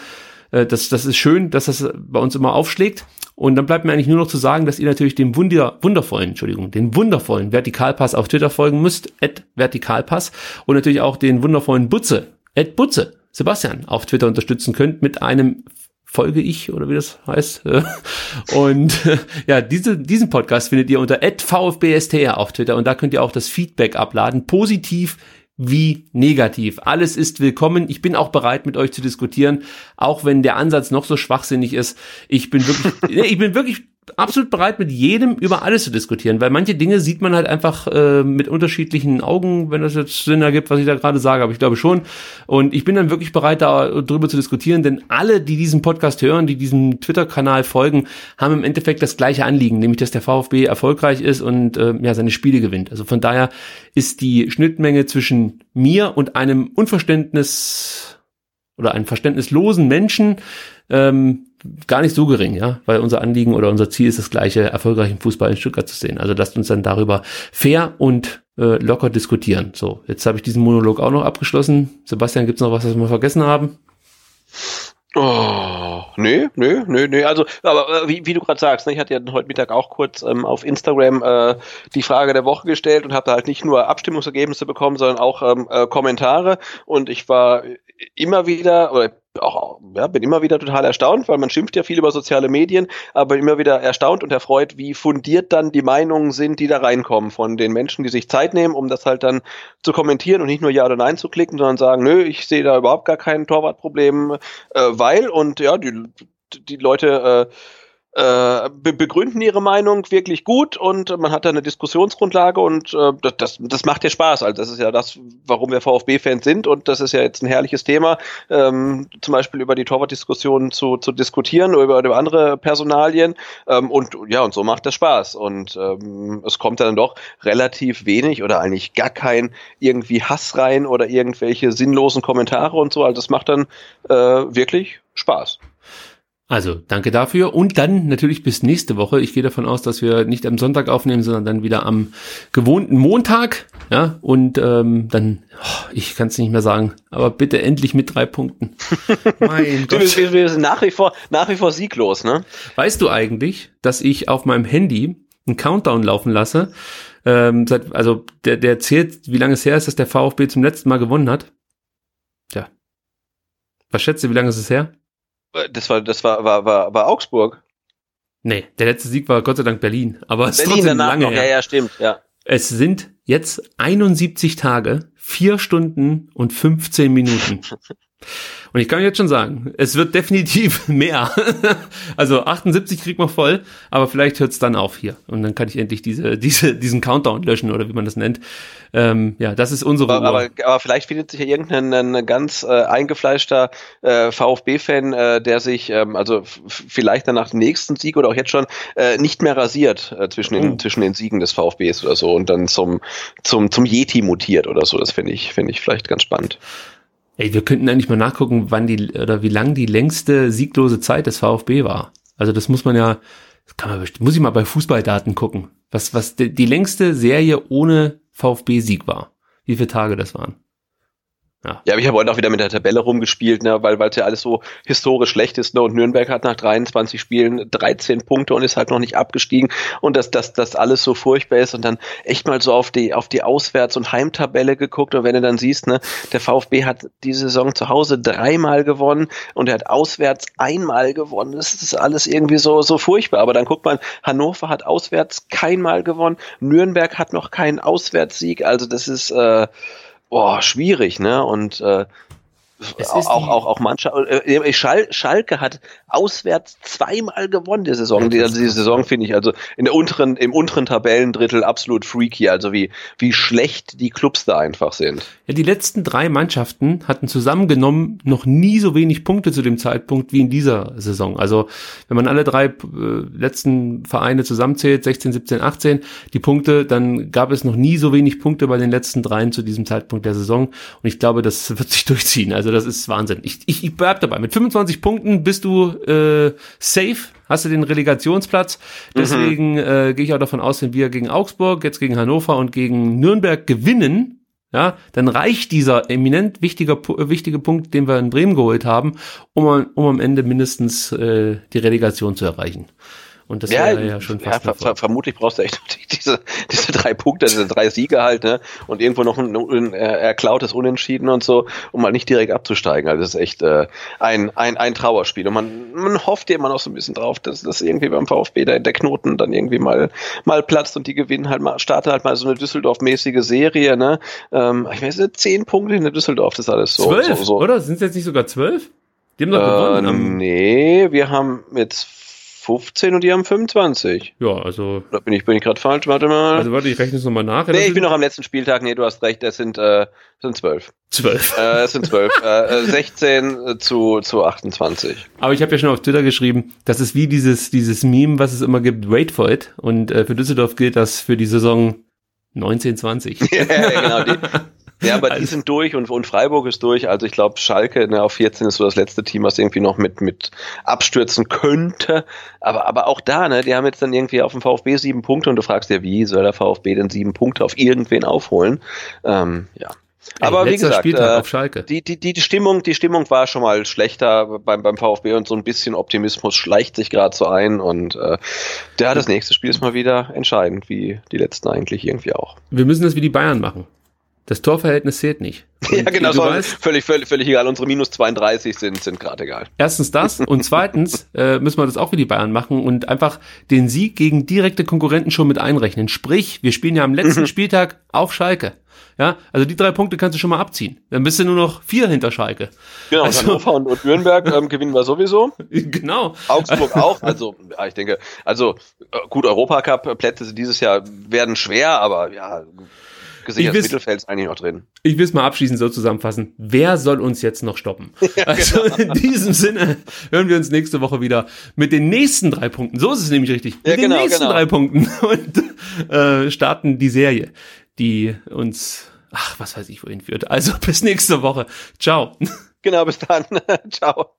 Äh, das, das ist schön, dass das bei uns immer aufschlägt. Und dann bleibt mir eigentlich nur noch zu sagen, dass ihr natürlich dem Wunder, wundervollen, Entschuldigung, den wundervollen Vertikalpass auf Twitter folgen müsst, at Vertikalpass, und natürlich auch den wundervollen Butze, at Butze, Sebastian, auf Twitter unterstützen könnt mit einem folge ich oder wie das heißt. *laughs* Und *laughs* ja, diese, diesen Podcast findet ihr unter @vfbstr auf Twitter und da könnt ihr auch das Feedback abladen, positiv wie negativ. Alles ist willkommen. Ich bin auch bereit, mit euch zu diskutieren, auch wenn der Ansatz noch so schwachsinnig ist. Ich bin wirklich, *laughs* ich bin wirklich absolut bereit, mit jedem über alles zu diskutieren, weil manche Dinge sieht man halt einfach äh, mit unterschiedlichen Augen, wenn das jetzt Sinn ergibt, was ich da gerade sage, aber ich glaube schon. Und ich bin dann wirklich bereit, da drüber zu diskutieren, denn alle, die diesen Podcast hören, die diesem Twitter-Kanal folgen, haben im Endeffekt das gleiche Anliegen, nämlich dass der VfB erfolgreich ist und äh, ja seine Spiele gewinnt. Also von daher ist die Schnittmenge zwischen mir und einem Unverständnis oder einem verständnislosen Menschen ähm, gar nicht so gering, ja, weil unser Anliegen oder unser Ziel ist das gleiche, erfolgreich im Fußball in Stuttgart zu sehen. Also lasst uns dann darüber fair und äh, locker diskutieren. So, jetzt habe ich diesen Monolog auch noch abgeschlossen. Sebastian, gibt's noch was, was wir vergessen haben? Oh, nö, nö, nö, nö. Also, aber äh, wie, wie du gerade sagst, ne, ich hatte ja heute Mittag auch kurz ähm, auf Instagram äh, die Frage der Woche gestellt und habe da halt nicht nur Abstimmungsergebnisse bekommen, sondern auch ähm, äh, Kommentare. Und ich war immer wieder, oder auch, ja, bin immer wieder total erstaunt, weil man schimpft ja viel über soziale Medien, aber immer wieder erstaunt und erfreut, wie fundiert dann die Meinungen sind, die da reinkommen von den Menschen, die sich Zeit nehmen, um das halt dann zu kommentieren und nicht nur Ja oder Nein zu klicken, sondern sagen, nö, ich sehe da überhaupt gar kein Torwartproblem, äh, weil und ja, die, die Leute äh, äh, be begründen ihre Meinung wirklich gut und man hat da eine Diskussionsgrundlage und äh, das, das macht ja Spaß. Also das ist ja das, warum wir VfB-Fans sind und das ist ja jetzt ein herrliches Thema, ähm, zum Beispiel über die Torwartdiskussion zu, zu diskutieren oder über, über andere Personalien ähm, und ja, und so macht das Spaß und ähm, es kommt dann doch relativ wenig oder eigentlich gar kein irgendwie Hass rein oder irgendwelche sinnlosen Kommentare und so, also das macht dann äh, wirklich Spaß. Also, danke dafür. Und dann natürlich bis nächste Woche. Ich gehe davon aus, dass wir nicht am Sonntag aufnehmen, sondern dann wieder am gewohnten Montag. Ja, und ähm, dann, oh, ich kann es nicht mehr sagen, aber bitte endlich mit drei Punkten. *laughs* mein Gott. Wir, wir sind nach wie vor, nach wie vor sieglos, ne? Weißt du eigentlich, dass ich auf meinem Handy einen Countdown laufen lasse? Ähm, seit, also der, der zählt, wie lange es her ist, dass der VfB zum letzten Mal gewonnen hat. Tja. Was schätzt du, wie lange ist es her? Das war, das war, war, war, war Augsburg. Nee, der letzte Sieg war Gott sei Dank Berlin. Aber es Berlin ist trotzdem lange noch. her. Ja, ja, stimmt, ja. Es sind jetzt 71 Tage, vier Stunden und 15 Minuten. *laughs* Und ich kann jetzt schon sagen, es wird definitiv *laughs* mehr. also 78 kriegt man voll, aber vielleicht hört es dann auf hier. Und dann kann ich endlich diese, *laughs* diese, diesen Countdown löschen oder wie man das nennt. Ähm, ja, das ist unsere aber, aber, aber, vielleicht findet sich ja irgendein ganz äh, eingefleischter äh, VfB-Fan, äh, der sich ähm, also vielleicht dann nach dem nächsten Sieg oder auch jetzt schon äh, nicht mehr rasiert äh, zwischen, den, oh. zwischen den Siegen des VfBs oder so und dann zum, zum, zum Yeti mutiert oder so. Das finde ich, finde ich vielleicht ganz spannend. Ey, wir könnten eigentlich mal nachgucken, wann die oder wie lang die längste sieglose Zeit des VfB war. Also das muss man ja, kann man muss ich mal bei Fußballdaten gucken, was was die, die längste Serie ohne VfB-Sieg war. Wie viele Tage das waren. Ja. aber ich habe heute auch wieder mit der Tabelle rumgespielt, ne, weil es ja alles so historisch schlecht ist. Ne, und Nürnberg hat nach 23 Spielen 13 Punkte und ist halt noch nicht abgestiegen. Und dass das, das alles so furchtbar ist und dann echt mal so auf die, auf die Auswärts- und Heimtabelle geguckt. Und wenn du dann siehst, ne, der VfB hat diese Saison zu Hause dreimal gewonnen und er hat auswärts einmal gewonnen. Das ist alles irgendwie so, so furchtbar. Aber dann guckt man, Hannover hat auswärts keinmal gewonnen. Nürnberg hat noch keinen Auswärtssieg. Also das ist, äh, boah, schwierig, ne? Und äh, auch, auch, auch Mannschaft. Äh, Schal, Schalke hat auswärts zweimal gewonnen die Saison. Die, also die Saison finde ich also in der unteren, im unteren Tabellendrittel absolut freaky. Also wie, wie schlecht die Clubs da einfach sind. Ja, die letzten drei Mannschaften hatten zusammengenommen noch nie so wenig Punkte zu dem Zeitpunkt wie in dieser Saison. Also wenn man alle drei äh, letzten Vereine zusammenzählt, 16, 17, 18, die Punkte, dann gab es noch nie so wenig Punkte bei den letzten dreien zu diesem Zeitpunkt der Saison. Und ich glaube, das *laughs* wird sich durchziehen. Also das ist Wahnsinn. Ich, ich, ich bleib dabei. Mit 25 Punkten bist du äh, safe, hast du den Relegationsplatz. Mhm. Deswegen mhm. äh, gehe ich auch davon aus, wenn wir gegen Augsburg, jetzt gegen Hannover und gegen Nürnberg gewinnen, ja, dann reicht dieser eminent wichtiger, wichtige Punkt, den wir in Bremen geholt haben, um, um am Ende mindestens äh, die Relegation zu erreichen. Und das ja, wäre ja schon fast. Ja, ver vermutlich brauchst du echt diese, *laughs* diese drei Punkte, diese drei Siege halt, ne? Und irgendwo noch ein, ein erklautes Unentschieden und so, um mal nicht direkt abzusteigen. Also das ist echt äh, ein, ein, ein Trauerspiel. Und man, man hofft ja immer noch so ein bisschen drauf, dass das irgendwie beim VfB der, der Knoten dann irgendwie mal, mal platzt und die gewinnen halt mal, starten halt mal so eine Düsseldorf-mäßige Serie, ne? Ähm, ich weiß nicht, zehn Punkte in der Düsseldorf, das ist alles so. Zwölf, so, so. oder? Sind es jetzt nicht sogar zwölf? Die haben doch äh, gewonnen. Nee, wir haben jetzt 15 und die haben 25. Ja, also. Da bin ich, bin ich gerade falsch? Warte mal. Also warte, ich rechne es nochmal nach. Nee, ich bin noch am letzten Spieltag. Nee, du hast recht. Es sind, äh, sind 12. 12. Äh, es sind 12. äh, 16 zu, zu 28. Aber ich habe ja schon auf Twitter geschrieben, das ist wie dieses, dieses Meme, was es immer gibt, wait for it. Und äh, für Düsseldorf gilt das für die Saison 19, 20. *laughs* ja, genau. Die, ja, aber also. die sind durch und, und Freiburg ist durch. Also ich glaube, Schalke ne, auf 14 ist so das letzte Team, was irgendwie noch mit, mit abstürzen könnte. Aber, aber auch da, ne, die haben jetzt dann irgendwie auf dem VfB sieben Punkte und du fragst dir, wie soll der VfB denn sieben Punkte auf irgendwen aufholen? Ähm, ja. Aber wie gesagt, äh, Die, die, die Stimmung, die Stimmung war schon mal schlechter beim, beim VfB und so ein bisschen Optimismus schleicht sich gerade so ein und äh, ja, das nächste Spiel ist mal wieder entscheidend, wie die letzten eigentlich irgendwie auch. Wir müssen das wie die Bayern machen. Das Torverhältnis zählt nicht. *laughs* Und ja, genau, so völlig, völlig, völlig egal. Unsere minus 32 sind, sind gerade egal. Erstens das und zweitens *laughs* äh, müssen wir das auch wie die Bayern machen und einfach den Sieg gegen direkte Konkurrenten schon mit einrechnen. Sprich, wir spielen ja am letzten mhm. Spieltag auf Schalke. Ja, also die drei Punkte kannst du schon mal abziehen. Dann bist du nur noch vier hinter Schalke. Genau, also, Hannover und, und Nürnberg ähm, gewinnen wir sowieso. *laughs* Genau. Augsburg auch. Also, ja, ich denke, also äh, gut, Europacup-Plätze dieses Jahr werden schwer, aber ja, gesichertes Mittelfeld ist eigentlich noch drin. Ich will es mal abschließend so zusammenfassen. Wer soll uns jetzt noch stoppen? *laughs* Ja, also genau. in diesem Sinne hören wir uns nächste Woche wieder mit den nächsten drei Punkten. So ist es nämlich richtig. Mit ja, genau, den nächsten genau. drei Punkten *laughs* und äh, starten die Serie, die uns, ach, was weiß ich, wohin führt. Also bis nächste Woche. Ciao. Genau, bis dann. *laughs* Ciao.